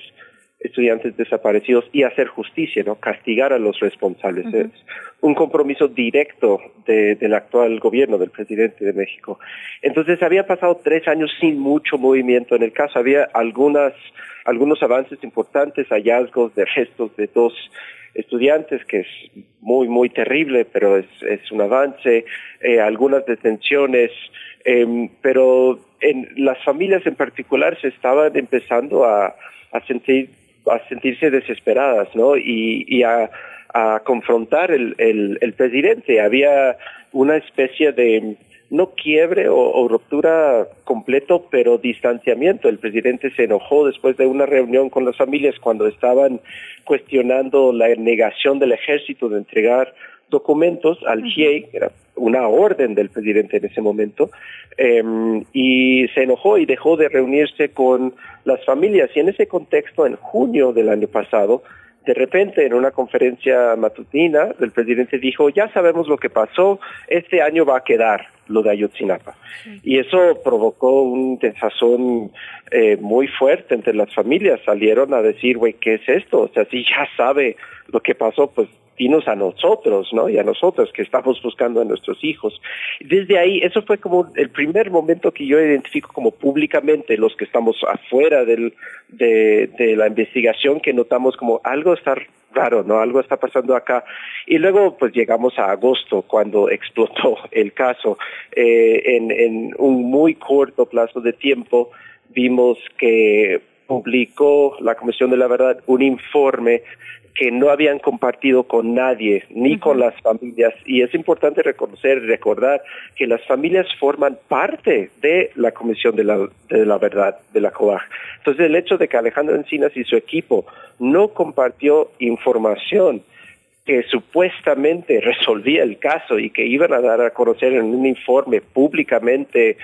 estudiantes desaparecidos y hacer justicia, ¿no? Castigar a los responsables. Es un compromiso directo del actual gobierno, del presidente de México. Entonces había pasado tres años sin mucho movimiento en el caso. Había algunas, algunos avances importantes, hallazgos de restos de dos estudiantes, que es muy, muy terrible, pero es, es un avance, eh, algunas detenciones, em, pero en las familias en particular se estaban empezando a, a sentir a sentirse desesperadas, ¿no? Y, a, a, confrontar el, el, el, presidente. Había una especie de, no quiebre o, o, ruptura completo, pero distanciamiento. El presidente se enojó después de una reunión con las familias cuando estaban cuestionando la negación del ejército de entregar documentos al GIEI, era una orden del presidente en ese momento, eh, y se enojó y dejó de reunirse con las familias. Y en ese contexto, en junio del año pasado, de repente en una conferencia matutina, el presidente dijo, ya sabemos lo que pasó, este año va a quedar lo de Ayotzinapa. Y eso provocó un desazón eh, muy fuerte entre las familias. Salieron a decir, güey, ¿qué es esto? O sea, si ya sabe lo que pasó, pues dinos a nosotros, ¿no? Y a nosotros que estamos buscando a nuestros hijos. Desde ahí, eso fue como el primer momento que yo identifico como públicamente los que estamos afuera del, de, de la investigación, que notamos como algo está raro, ¿no? Algo está pasando acá. Y luego, pues llegamos a agosto, cuando explotó el caso. Eh, en, en un muy corto plazo de tiempo, vimos que publicó la Comisión de la Verdad un informe que no habían compartido con nadie, ni con las familias. Y es importante reconocer y recordar que las familias forman parte de la Comisión de la, de la Verdad, de la COAG. Entonces, el hecho de que Alejandro Encinas y su equipo no compartió información que supuestamente resolvía el caso y que iban a dar a conocer en un informe públicamente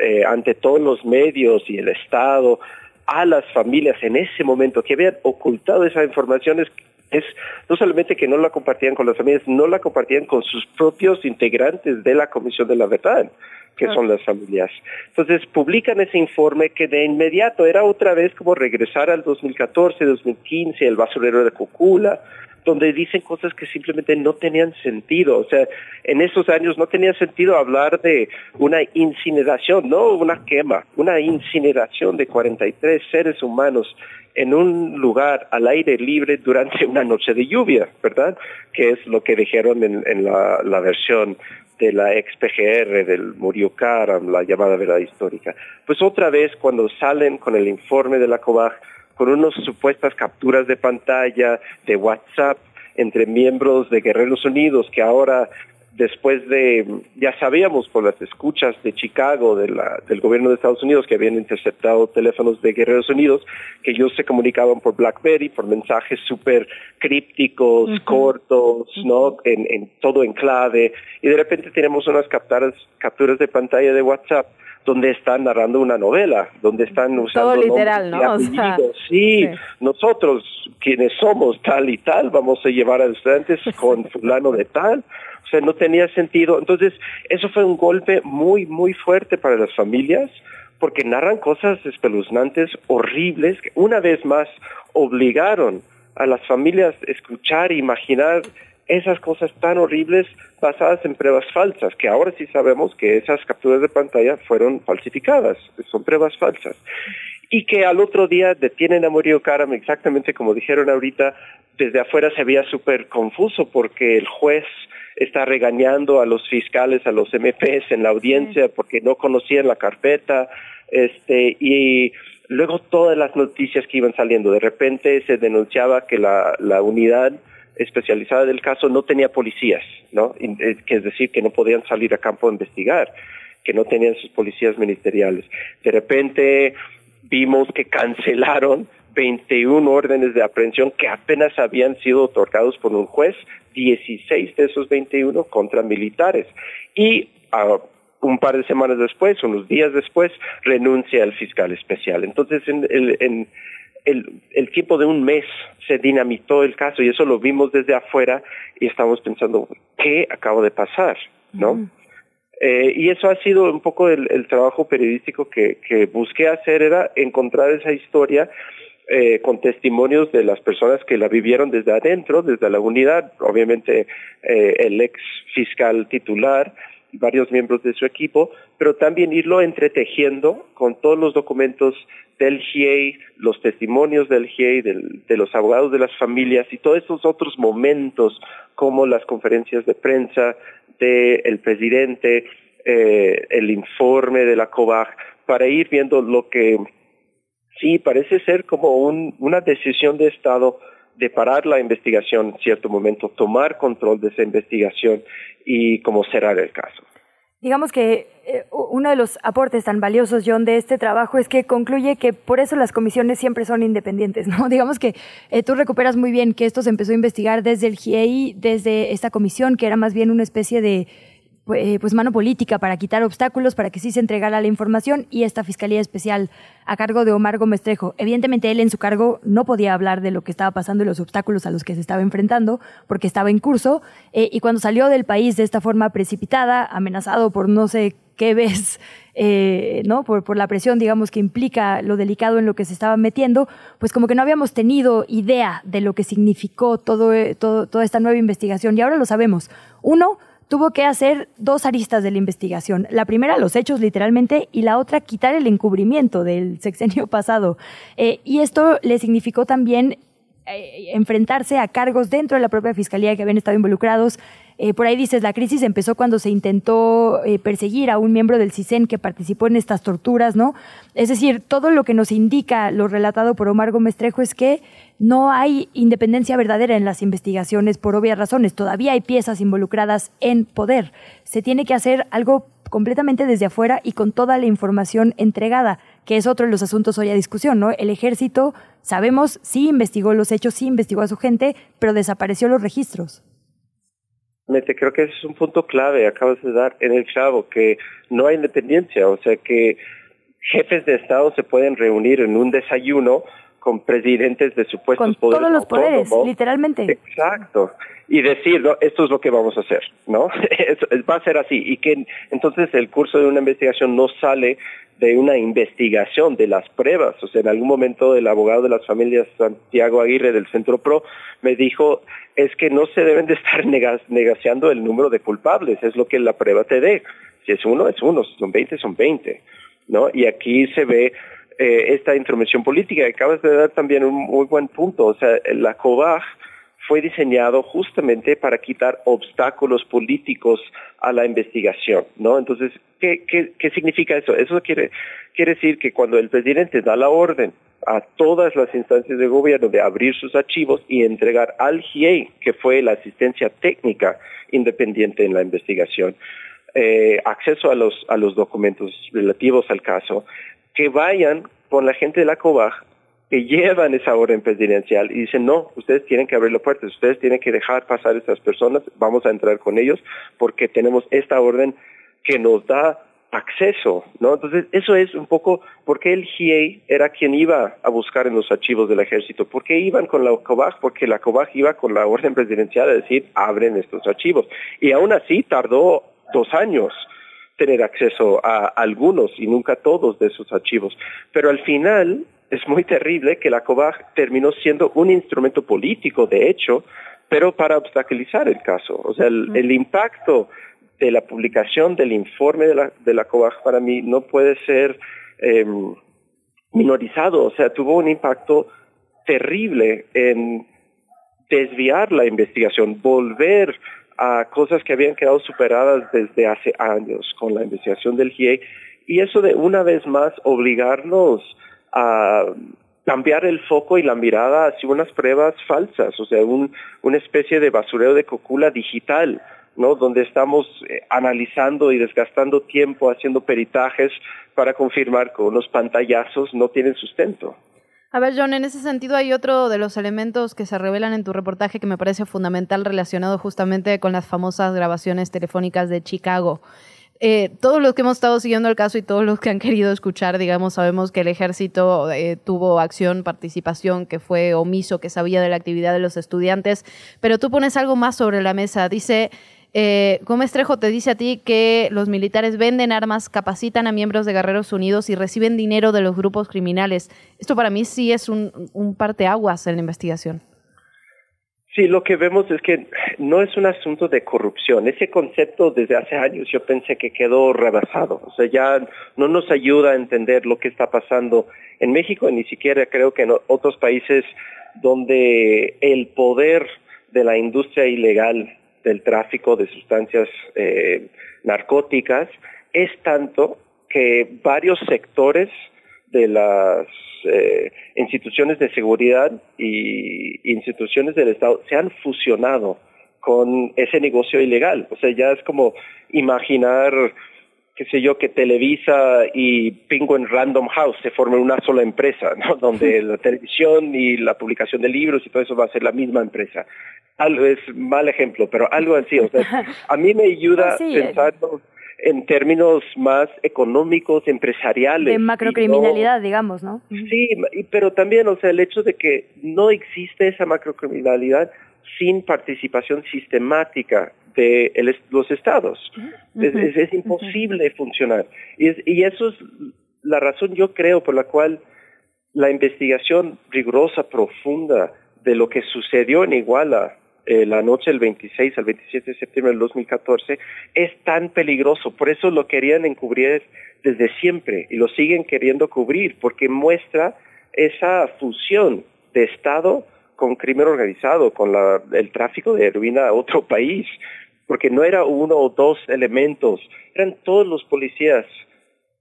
eh, ante todos los medios y el Estado a las familias en ese momento que habían ocultado esa información es es no solamente que no la compartían con las familias, no la compartían con sus propios integrantes de la Comisión de la Verdad, que son las familias. Entonces publican ese informe que de inmediato era otra vez como regresar al 2014, 2015, el basurero de Cocula, donde dicen cosas que simplemente no tenían sentido. O sea, en esos años no tenía sentido hablar de una incineración, no una quema, una incineración de 43 seres humanos en un lugar al aire libre durante una noche de lluvia, ¿verdad? Que es lo que dijeron en, la, versión de la ex PGR del Murió Karam, la llamada verdad histórica. Pues otra vez cuando salen con el informe de la COBAG, con unas supuestas capturas de pantalla, de WhatsApp, entre miembros de Guerreros Unidos que ahora después de, ya sabíamos por las escuchas de Chicago de la, del gobierno de Estados Unidos que habían interceptado teléfonos de Guerreros Unidos, que ellos se comunicaban por BlackBerry, por mensajes súper crípticos, uh -huh. cortos, ¿no? En, en, todo en clave, y de repente tenemos unas capturas, capturas de pantalla de WhatsApp donde están narrando una novela, donde están usando todo literal, ¿no? O sea, sí, sí, nosotros quienes somos tal y tal, vamos a llevar a estudiantes con fulano de tal, o sea, no tenía sentido. Entonces, eso fue un golpe muy, muy fuerte para las familias, porque narran cosas espeluznantes, horribles, que una vez más obligaron a las familias escuchar e imaginar esas cosas tan horribles basadas en pruebas falsas, que ahora sí sabemos que esas capturas de pantalla fueron falsificadas, son pruebas falsas. Y que al otro día detienen a Murillo Karam exactamente como dijeron ahorita, desde afuera se veía súper confuso porque el juez está regañando a los fiscales, a los MPs en la audiencia porque no conocían la carpeta, este, y luego todas las noticias que iban saliendo, de repente se denunciaba que la, la unidad especializada del caso no tenía policías, ¿no? Eh, que es decir, que no podían salir a campo a investigar, que no tenían sus policías ministeriales. De repente vimos que cancelaron 21 órdenes de aprehensión que apenas habían sido otorgados por un juez, 16 de esos 21 contra militares. Y un par de semanas después, unos días después, renuncia el fiscal especial. Entonces, en, en el, el, tiempo de un mes se dinamitó el caso y eso lo vimos desde afuera y estamos pensando, ¿qué acaba de pasar? ¿No? Eh, y eso ha sido un poco el, el trabajo periodístico que, que, busqué hacer, era encontrar esa historia eh, con testimonios de las personas que la vivieron desde adentro, desde la unidad, obviamente eh, el ex fiscal titular, varios miembros de su equipo, pero también irlo entretejiendo con todos los documentos del GIEI, los testimonios del GIEI, de los abogados de las familias y todos esos otros momentos como las conferencias de prensa del presidente, eh, el informe de la COVAG, para ir viendo lo que sí parece ser como un, una decisión de Estado de parar la investigación en cierto momento, tomar control de esa investigación y como cerrar el caso. Digamos que eh, uno de los aportes tan valiosos, John, de este trabajo es que concluye que por eso las comisiones siempre son independientes, ¿no? Digamos que eh, tú recuperas muy bien que esto se empezó a investigar desde el GIEI, desde esta comisión, que era más bien una especie de pues mano política para quitar obstáculos para que sí se entregara la información y esta Fiscalía Especial a cargo de Omar Gómez Trejo. Evidentemente él en su cargo no podía hablar de lo que estaba pasando y los obstáculos a los que se estaba enfrentando porque estaba en curso eh, y cuando salió del país de esta forma precipitada, amenazado por no sé qué ves, eh, ¿no? Por, por, la presión, digamos, que implica lo delicado en lo que se estaba metiendo, pues como que no habíamos tenido idea de lo que significó todo, todo, toda esta nueva investigación y ahora lo sabemos. Uno, tuvo que hacer dos aristas de la investigación. La primera, los hechos literalmente, y la otra, quitar el encubrimiento del sexenio pasado. Eh, y esto le significó también eh, enfrentarse a cargos dentro de la propia fiscalía que habían estado involucrados eh, por ahí dices, la crisis empezó cuando se intentó perseguir a un miembro del CISEN que participó en estas torturas, ¿no? Es decir, todo lo que nos indica lo relatado por Omar Gómez Trejo es que no hay independencia verdadera en las investigaciones por obvias razones. Todavía hay piezas involucradas en poder. Se tiene que hacer algo completamente desde afuera y con toda la información entregada, que es otro de los asuntos hoy a discusión, ¿no? El ejército, sabemos, sí investigó los hechos, sí investigó a su gente, pero desapareció los registros creo que ese es un punto clave, acabas de dar en el chavo, que no hay independencia, o sea que jefes de Estado se pueden reunir en un desayuno con presidentes de supuestos con todos los poderes, literalmente. Exacto. Y decir, ¿no? esto es lo que vamos a hacer, ¿no? Va a ser así. Y que entonces el curso de una investigación no sale de una investigación de las pruebas. O sea, en algún momento el abogado de las familias Santiago Aguirre del Centro PRO me dijo, es que no se deben de estar negociando el número de culpables, es lo que la prueba te dé. Si es uno, es uno, si son veinte, son veinte. ¿no? Y aquí se ve eh, esta intromisión política. Acabas de dar también un muy buen punto. O sea, la COVAG fue diseñado justamente para quitar obstáculos políticos a la investigación, ¿no? Entonces, ¿qué, qué, qué significa eso? Eso quiere, quiere decir que cuando el presidente da la orden a todas las instancias de gobierno de abrir sus archivos y entregar al GIEI, que fue la asistencia técnica independiente en la investigación, eh, acceso a los, a los documentos relativos al caso, que vayan con la gente de la COVAG que llevan esa orden presidencial y dicen, no, ustedes tienen que abrir las puertas, ustedes tienen que dejar pasar a estas personas, vamos a entrar con ellos porque tenemos esta orden que nos da acceso, ¿no? Entonces, eso es un poco por qué el GIEI era quien iba a buscar en los archivos del ejército. ¿Por qué iban con la COBAG? Porque la COBAG iba con la orden presidencial a decir, abren estos archivos. Y aún así tardó dos años tener acceso a algunos y nunca todos de esos archivos. Pero al final es muy terrible que la COBAG terminó siendo un instrumento político, de hecho, pero para obstaculizar el caso. O sea, el, el impacto de la publicación del informe de la, de la COBAG para mí no puede ser eh, minorizado. O sea, tuvo un impacto terrible en desviar la investigación, volver a cosas que habían quedado superadas desde hace años con la investigación del GIE y eso de una vez más obligarnos a cambiar el foco y la mirada hacia unas pruebas falsas, o sea, un, una especie de basureo de cocula digital, ¿no? Donde estamos eh, analizando y desgastando tiempo haciendo peritajes para confirmar que unos pantallazos no tienen sustento. A ver, John, en ese sentido hay otro de los elementos que se revelan en tu reportaje que me parece fundamental relacionado justamente con las famosas grabaciones telefónicas de Chicago. Eh, todos los que hemos estado siguiendo el caso y todos los que han querido escuchar, digamos, sabemos que el ejército eh, tuvo acción, participación, que fue omiso, que sabía de la actividad de los estudiantes, pero tú pones algo más sobre la mesa. Dice, eh, Gómez Trejo te dice a ti que los militares venden armas, capacitan a miembros de Guerreros Unidos y reciben dinero de los grupos criminales. Esto para mí sí es un, un parteaguas en la investigación. Sí, lo que vemos es que no es un asunto de corrupción. Ese concepto desde hace años yo pensé que quedó rebasado. O sea, ya no nos ayuda a entender lo que está pasando en México, ni siquiera creo que en otros países donde el poder de la industria ilegal del tráfico de sustancias eh, narcóticas es tanto que varios sectores de las eh, instituciones de seguridad y instituciones del Estado se han fusionado con ese negocio ilegal. O sea, ya es como imaginar, qué sé yo, que Televisa y Penguin Random House se formen una sola empresa, ¿no? Donde la televisión y la publicación de libros y todo eso va a ser la misma empresa. Algo es mal ejemplo, pero algo así. O sea, a mí me ayuda Pues sí, pensando en términos más económicos, empresariales. De y no- macrocriminalidad, digamos, ¿no? Sí, pero también, o sea, el hecho de que no existe esa macrocriminalidad sin participación sistemática de el los estados. Es imposible funcionar. Y, es- y eso es la razón, yo creo, por la cual la investigación rigurosa, profunda de lo que sucedió en Iguala eh, la noche del 26 al 27 de septiembre del 2014 es tan peligroso. Por eso lo querían encubrir desde siempre y lo siguen queriendo cubrir porque muestra esa fusión de Estado con crimen organizado, con la- el tráfico de heroína a otro país, porque no era uno o dos elementos, eran todos los policías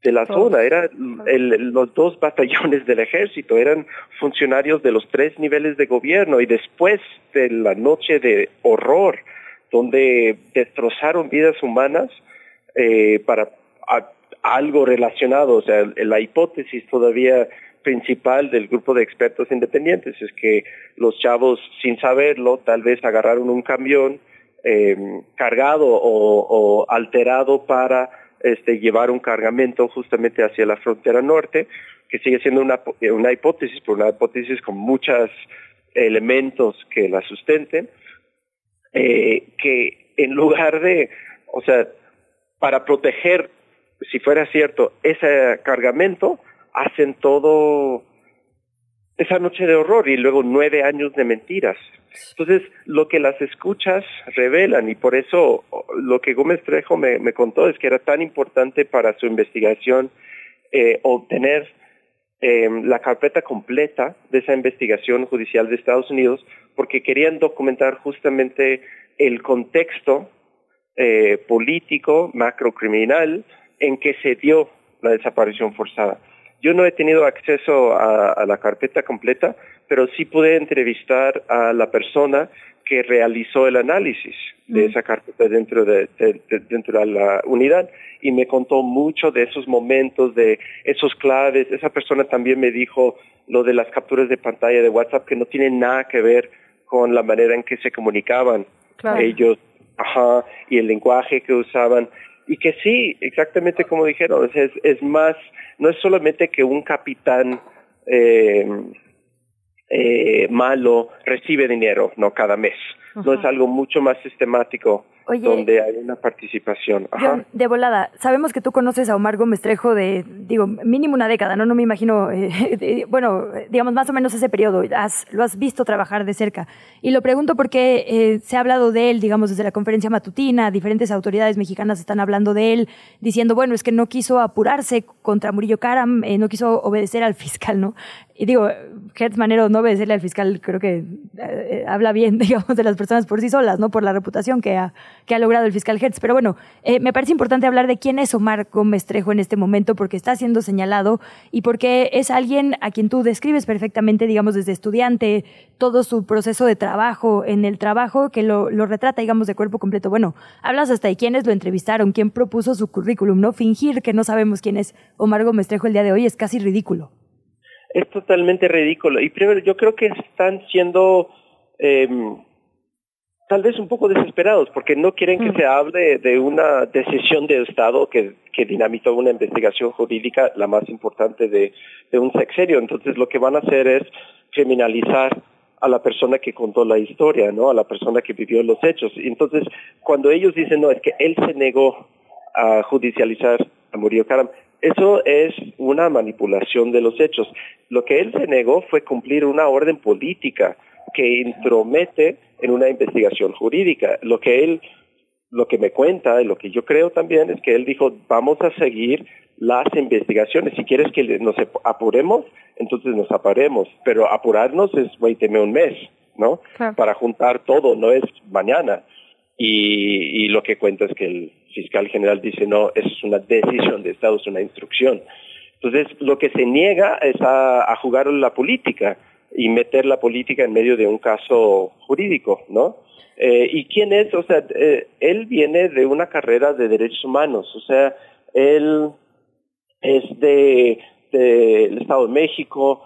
de la Todos. zona, eran el- los dos batallones del ejército, eran funcionarios de los tres niveles de gobierno y después de la noche de horror, donde destrozaron vidas humanas eh, para a- algo relacionado, o sea, la hipótesis todavía principal del grupo de expertos independientes. Es que los chavos, sin saberlo, tal vez agarraron un camión eh, cargado o, alterado para este, llevar un cargamento justamente hacia la frontera norte, que sigue siendo una, una hipótesis, pero una hipótesis con muchos elementos que la sustenten, eh, que en lugar de, o sea, para proteger, si fuera cierto, ese cargamento, hacen todo esa noche de horror y luego nueve años de mentiras. Entonces, lo que las escuchas revelan y por eso lo que Gómez Trejo me, contó es que era tan importante para su investigación eh, obtener eh, la carpeta completa de esa investigación judicial de Estados Unidos porque querían documentar justamente el contexto eh, político, macrocriminal en que se dio la desaparición forzada. Yo no he tenido acceso a, a la carpeta completa, pero sí pude entrevistar a la persona que realizó el análisis de esa carpeta dentro de, de- de- dentro de la unidad y me contó mucho de esos momentos, de esos claves. Esa persona también me dijo lo de las capturas de pantalla de WhatsApp que no tienen nada que ver con la manera en que se comunicaban Claro. ellos, ajá, y el lenguaje que usaban y que sí, exactamente como dijeron, es, es más, no es solamente que un capitán eh, eh, malo recibe dinero, no cada mes, no es algo mucho más sistemático Oye. donde hay una participación. Ajá. De volada, sabemos que tú conoces a Omar Gómez Trejo de, digo, mínimo una década, ¿no? No me imagino, eh, de- bueno, digamos más o menos ese periodo, has, lo has visto trabajar de cerca. Y lo pregunto porque eh, se ha hablado de él, digamos, desde la conferencia matutina, diferentes autoridades mexicanas están hablando de él, diciendo, bueno, es que no quiso apurarse contra Murillo Karam, eh, no quiso obedecer al fiscal, ¿no? Y digo, Hertz Manero no obedecerle al fiscal, creo que eh, habla bien, digamos, de las personas por sí solas, ¿no? Por la reputación que ha, que ha logrado el fiscal Hertz. Pero bueno, eh, me parece importante hablar de quién es Omar Gómez Trejo en este momento, porque está siendo señalado y porque es alguien a quien tú describes perfectamente, digamos, desde estudiante, todo su proceso de trabajo, en el trabajo que lo, lo retrata, digamos, de cuerpo completo. Bueno, hablas hasta de quiénes lo entrevistaron, quién propuso su currículum, ¿no? Fingir que no sabemos quién es Omar Gómez Trejo el día de hoy es casi ridículo. Es totalmente ridículo. Y primero, yo creo que están siendo eh, tal vez un poco desesperados porque no quieren que se hable de una decisión de Estado que, que dinamitó una investigación jurídica, la más importante de, de un sexenio. Entonces, lo que van a hacer es criminalizar a la persona que contó la historia, ¿no? A la persona que vivió los hechos. Y entonces, cuando ellos dicen, no, es que él se negó a judicializar a Murillo Karam, eso es una manipulación de los hechos. Lo que él se negó fue cumplir una orden política que intromete en una investigación jurídica. Lo que él, lo que me cuenta y lo que yo creo también es que él dijo, vamos a seguir las investigaciones. Si quieres que nos apuremos, entonces nos apuremos. Pero apurarnos es, teme un mes, ¿no? Para juntar todo, no es mañana. Y, y lo que cuenta es que el fiscal general dice, no, es una decisión de Estado, es una instrucción. Entonces, lo que se niega es a, a jugar la política y meter la política en medio de un caso jurídico, ¿no? Eh, ¿Y quién es? O sea, eh, él viene de una carrera de derechos humanos, o sea, él es de del Estado de México,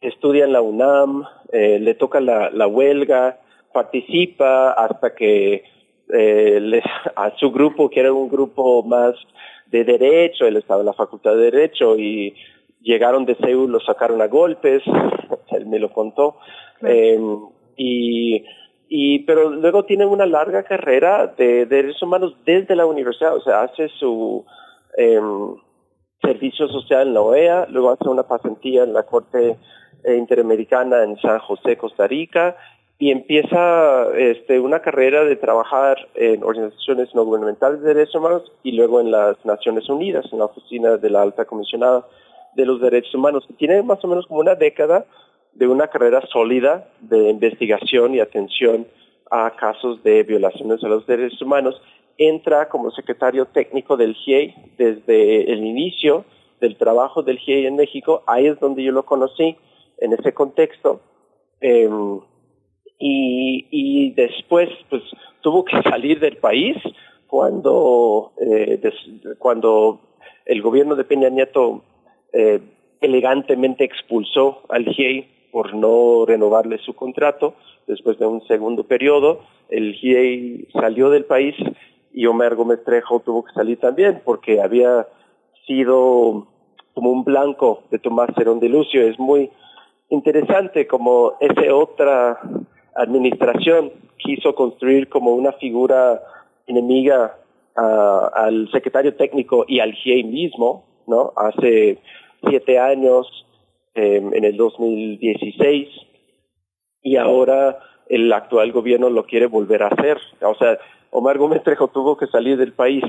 estudia en la UNAM, eh, le toca la, la huelga, participa hasta que eh, le- a su grupo, que era un grupo más de derecho, él estaba en la facultad de derecho y llegaron de Seúl, lo sacaron a golpes, él me lo contó, eh, y, y pero luego tiene una larga carrera de, derechos humanos desde la universidad, o sea, hace su em, servicio social en la OEA, luego hace una pasantía en la Corte eh, Interamericana en San José, Costa Rica, y empieza este, una carrera de trabajar en organizaciones no gubernamentales de derechos humanos y luego en las Naciones Unidas, en la oficina de la alta comisionada de los derechos humanos. Tiene más o menos como una década de una carrera sólida de investigación y atención a casos de violaciones a los derechos humanos. Entra como secretario técnico del GIEI desde el inicio del trabajo del GIEI en México. Ahí es donde yo lo conocí, en ese contexto. Em, y, después pues tuvo que salir del país cuando eh, cuando el gobierno de Peña Nieto eh, elegantemente expulsó al GIEI por no renovarle su contrato después de un segundo periodo el GIEI salió del país y Omar Gómez Trejo tuvo que salir también porque había sido como un blanco de Tomás Herón de Lucio es muy interesante como esa otra administración quiso construir como una figura enemiga ah, al secretario técnico y al GIEI mismo, ¿no? Hace siete años, eh, en el 2016, y ahora el actual gobierno lo quiere volver a hacer. O sea, Omar Gómez Trejo tuvo que salir del país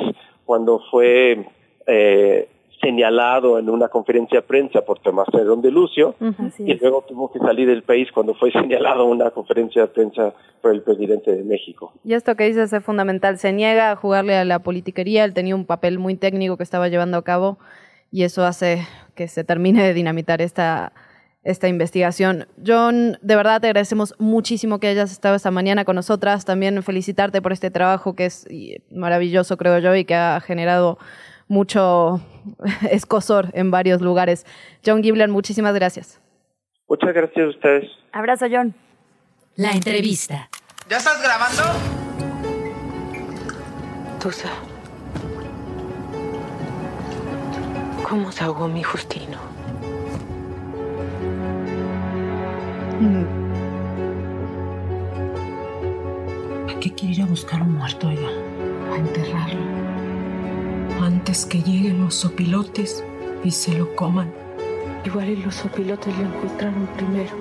cuando fue eh, señalado en una conferencia de prensa por Tomás Herón de Lucio y luego tuvo que salir del país cuando fue señalado en una conferencia de prensa por el presidente de México. Y esto que dices es fundamental. Se niega a jugarle a la politiquería. Él tenía un papel muy técnico que estaba llevando a cabo y eso hace que se termine de dinamitar esta, esta investigación. John, de verdad te agradecemos muchísimo que hayas estado esta mañana con nosotras. También felicitarte por este trabajo que es maravilloso, creo yo, y que ha generado mucho escosor en varios lugares. John Gibler, muchísimas gracias. Muchas gracias a ustedes. Abrazo, John. La entrevista. ¿Ya estás grabando? Tusa. ¿Cómo se ahogó mi Justino? Quiero ir a buscar un muerto, oiga, a enterrarlo. Antes que lleguen los sopilotes y se lo coman. Igual y los sopilotes lo encontraron primero.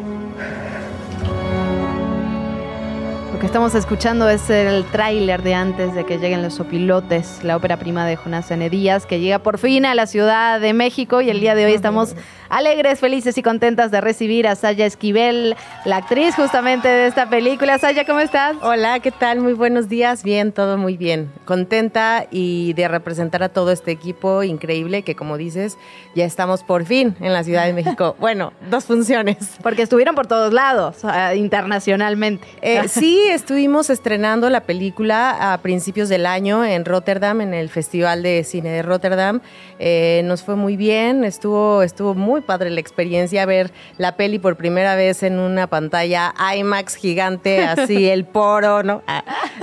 Lo que estamos escuchando es el tráiler de antes de que lleguen los sopilotes, la ópera prima de Jonás. Díaz, que llega por fin a la Ciudad de México y el día de hoy estamos alegres, felices y contentas de recibir a Saya Esquivel, la actriz justamente de esta película. Saya, ¿cómo estás? Hola, ¿qué tal? Muy buenos días. Bien, todo muy bien. Contenta y de representar a todo este equipo increíble que, como dices, ya estamos por fin en la Ciudad de México. Bueno, dos funciones. Porque estuvieron por todos lados, eh, internacionalmente. Eh, sí, estuvimos estrenando la película a principios del año en Rotterdam, en el Festival de Cine de Rotterdam. Eh, nos fue muy bien, estuvo, estuvo muy padre la experiencia ver la peli por primera vez en una pantalla IMAX gigante, así el poro, ¿no?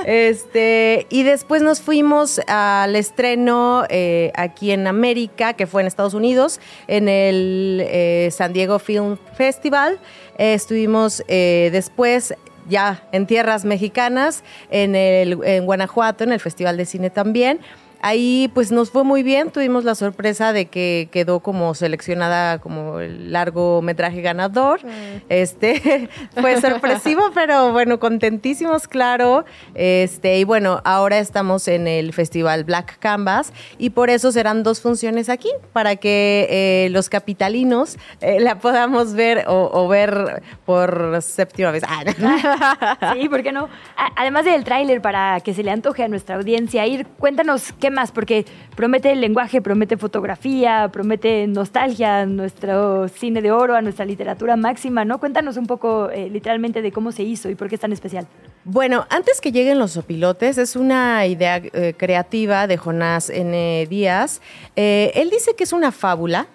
Este, y después nos fuimos al estreno eh, aquí en América, que fue en Estados Unidos, en el eh, San Diego Film Festival. Estuvimos después ya en tierras mexicanas, en, el, en Guanajuato, en el Festival de Cine también. Ahí pues nos fue muy bien, tuvimos la sorpresa de que quedó como seleccionada como el largometraje ganador. Este fue sorpresivo, pero bueno, contentísimos, claro. Este, y bueno, ahora estamos en el Festival Black Canvas y por eso serán dos funciones aquí, para que eh, los capitalinos eh, la podamos ver o, o ver por séptima vez. Ah, sí, ¿por qué no? Además del tráiler, para que se le antoje a nuestra audiencia ir, cuéntanos qué más, porque promete el lenguaje, promete fotografía, promete nostalgia, nuestro cine de oro, a nuestra literatura máxima, ¿no? Cuéntanos un poco eh, literalmente de cómo se hizo y por qué es tan especial. Bueno, antes que lleguen los opilotes, es una idea eh, creativa de Jonás N. Díaz. Eh, él dice que es una fábula,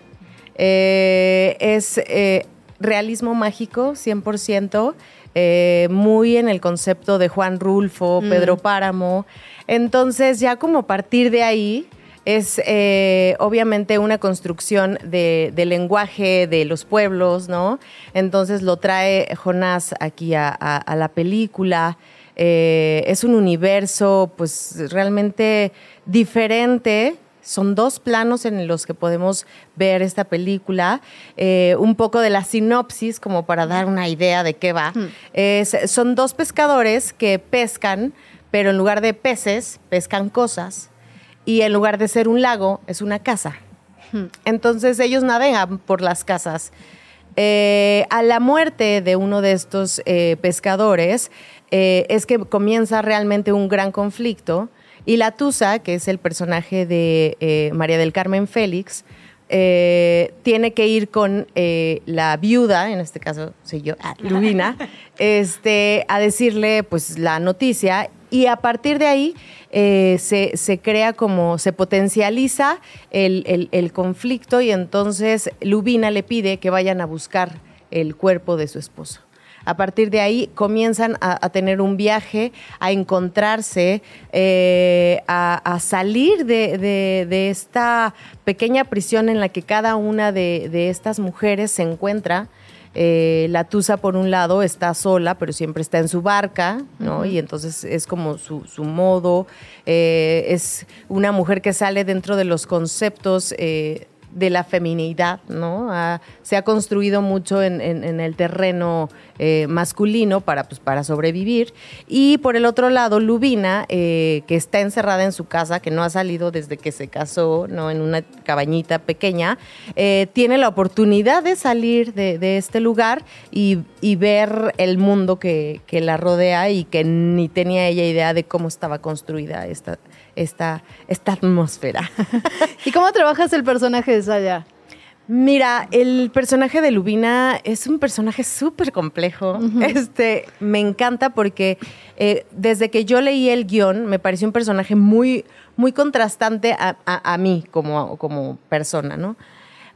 es realismo mágico, 100%, eh, muy en el concepto de Juan Rulfo, Mm. Pedro Páramo. Entonces, ya como a partir de ahí, es eh, obviamente una construcción de, de lenguaje de los pueblos, ¿no? Entonces lo trae Jonás aquí a, a- a la película. Eh, es un universo, pues realmente diferente. Son dos planos en los que podemos ver esta película. Eh, un poco de la sinopsis, como para dar una idea de qué va. Es- son dos pescadores que pescan, pero en lugar de peces, pescan cosas y en lugar de ser un lago, es una casa. Entonces ellos navegan por las casas. Eh, a la muerte de uno de estos eh, pescadores eh, es que comienza realmente un gran conflicto y la Tusa, que es el personaje de eh, María del Carmen Félix, eh, tiene que ir con eh, la viuda, en este caso soy yo, ah, Lubina, este, a decirle pues la noticia y a partir de ahí eh, se, se crea como, se potencializa el, el- el conflicto y entonces Lubina le pide que vayan a buscar el cuerpo de su esposo. A partir de ahí comienzan a, a tener un viaje, a encontrarse, eh, a, a salir de, de- de esta pequeña prisión en la que cada una de, de estas mujeres se encuentra. Eh, la Tusa, por un lado, está sola, pero siempre está en su barca, ¿no? Y entonces es como su, su modo. eh, es una mujer que sale dentro de los conceptos eh, de la feminidad, ¿no? Se ha construido mucho en, el terreno eh, masculino para, pues, para sobrevivir. Y por el otro lado, Lubina, eh, que está encerrada en su casa, que no ha salido desde que se casó, ¿no? En una cabañita pequeña, eh, tiene la oportunidad de salir de, este lugar y, ver el mundo que la rodea y que ni tenía ella idea de cómo estaba construida esta, esta, esta atmósfera. ¿Y cómo trabajas el personaje de Saya? Mira, el personaje de Lubina es un personaje súper complejo. Este, me encanta porque eh, desde que yo leí el guion me pareció un personaje muy, muy contrastante a, a- a mí como, como persona, ¿no?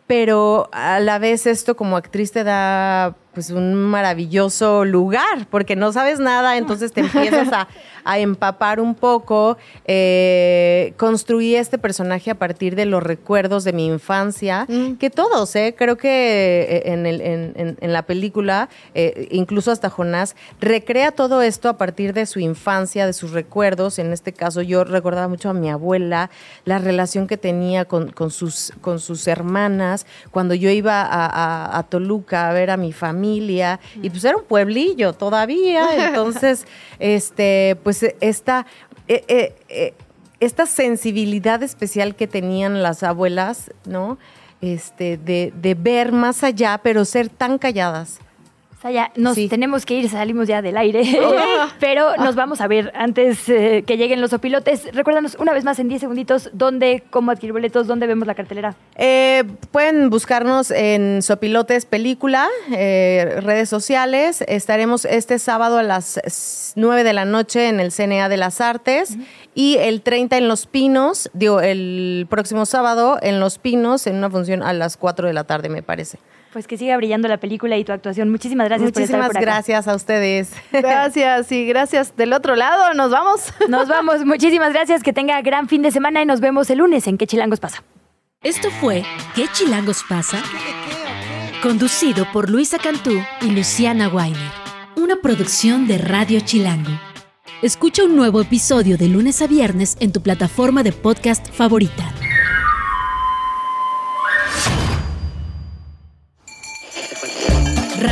Pero a la vez esto como actriz te da pues un maravilloso lugar, porque no sabes nada, entonces te empiezas a, a empapar un poco. Eh, construí este personaje a partir de los recuerdos de mi infancia, que todos, eh, creo que eh, en, el- en- en- en la película, eh, incluso hasta Jonás, recrea todo esto a partir de su infancia, de sus recuerdos. En este caso, yo recordaba mucho a mi abuela, la relación que tenía con, con sus, con sus hermanas, cuando yo iba a, a- a Toluca a ver a mi familia, y pues era un pueblillo todavía, entonces, este, pues esta, eh, eh, eh, esta sensibilidad especial que tenían las abuelas, ¿no? Este, de, de ver más allá, pero ser tan calladas. Saya, nos tenemos que ir, salimos ya del aire, pero nos vamos a ver antes eh, que lleguen los opilotes. Recuérdanos una vez más en 10 segunditos dónde, cómo adquirir boletos, dónde vemos la cartelera. Eh, pueden buscarnos en Sopilotes Película, eh, redes sociales. Estaremos este sábado a las 9 de la noche en el CNA de las Artes y el 30 en Los Pinos, digo, el próximo sábado en Los Pinos en una función a las 4 de la tarde, me parece. Pues que siga brillando la película y tu actuación. Muchísimas gracias por estar Muchísimas por acá. gracias a ustedes. Gracias y gracias del otro lado. Nos vamos. Nos vamos. Muchísimas gracias. Que tenga gran fin de semana y nos vemos el lunes en ¿Qué Chilangos pasa? Esto fue ¿Qué chilangos pasa? Conducido por Luisa Cantú y Luciana Weiner. Una producción de Radio Chilango. Escucha un nuevo episodio de lunes a viernes en tu plataforma de podcast favorita.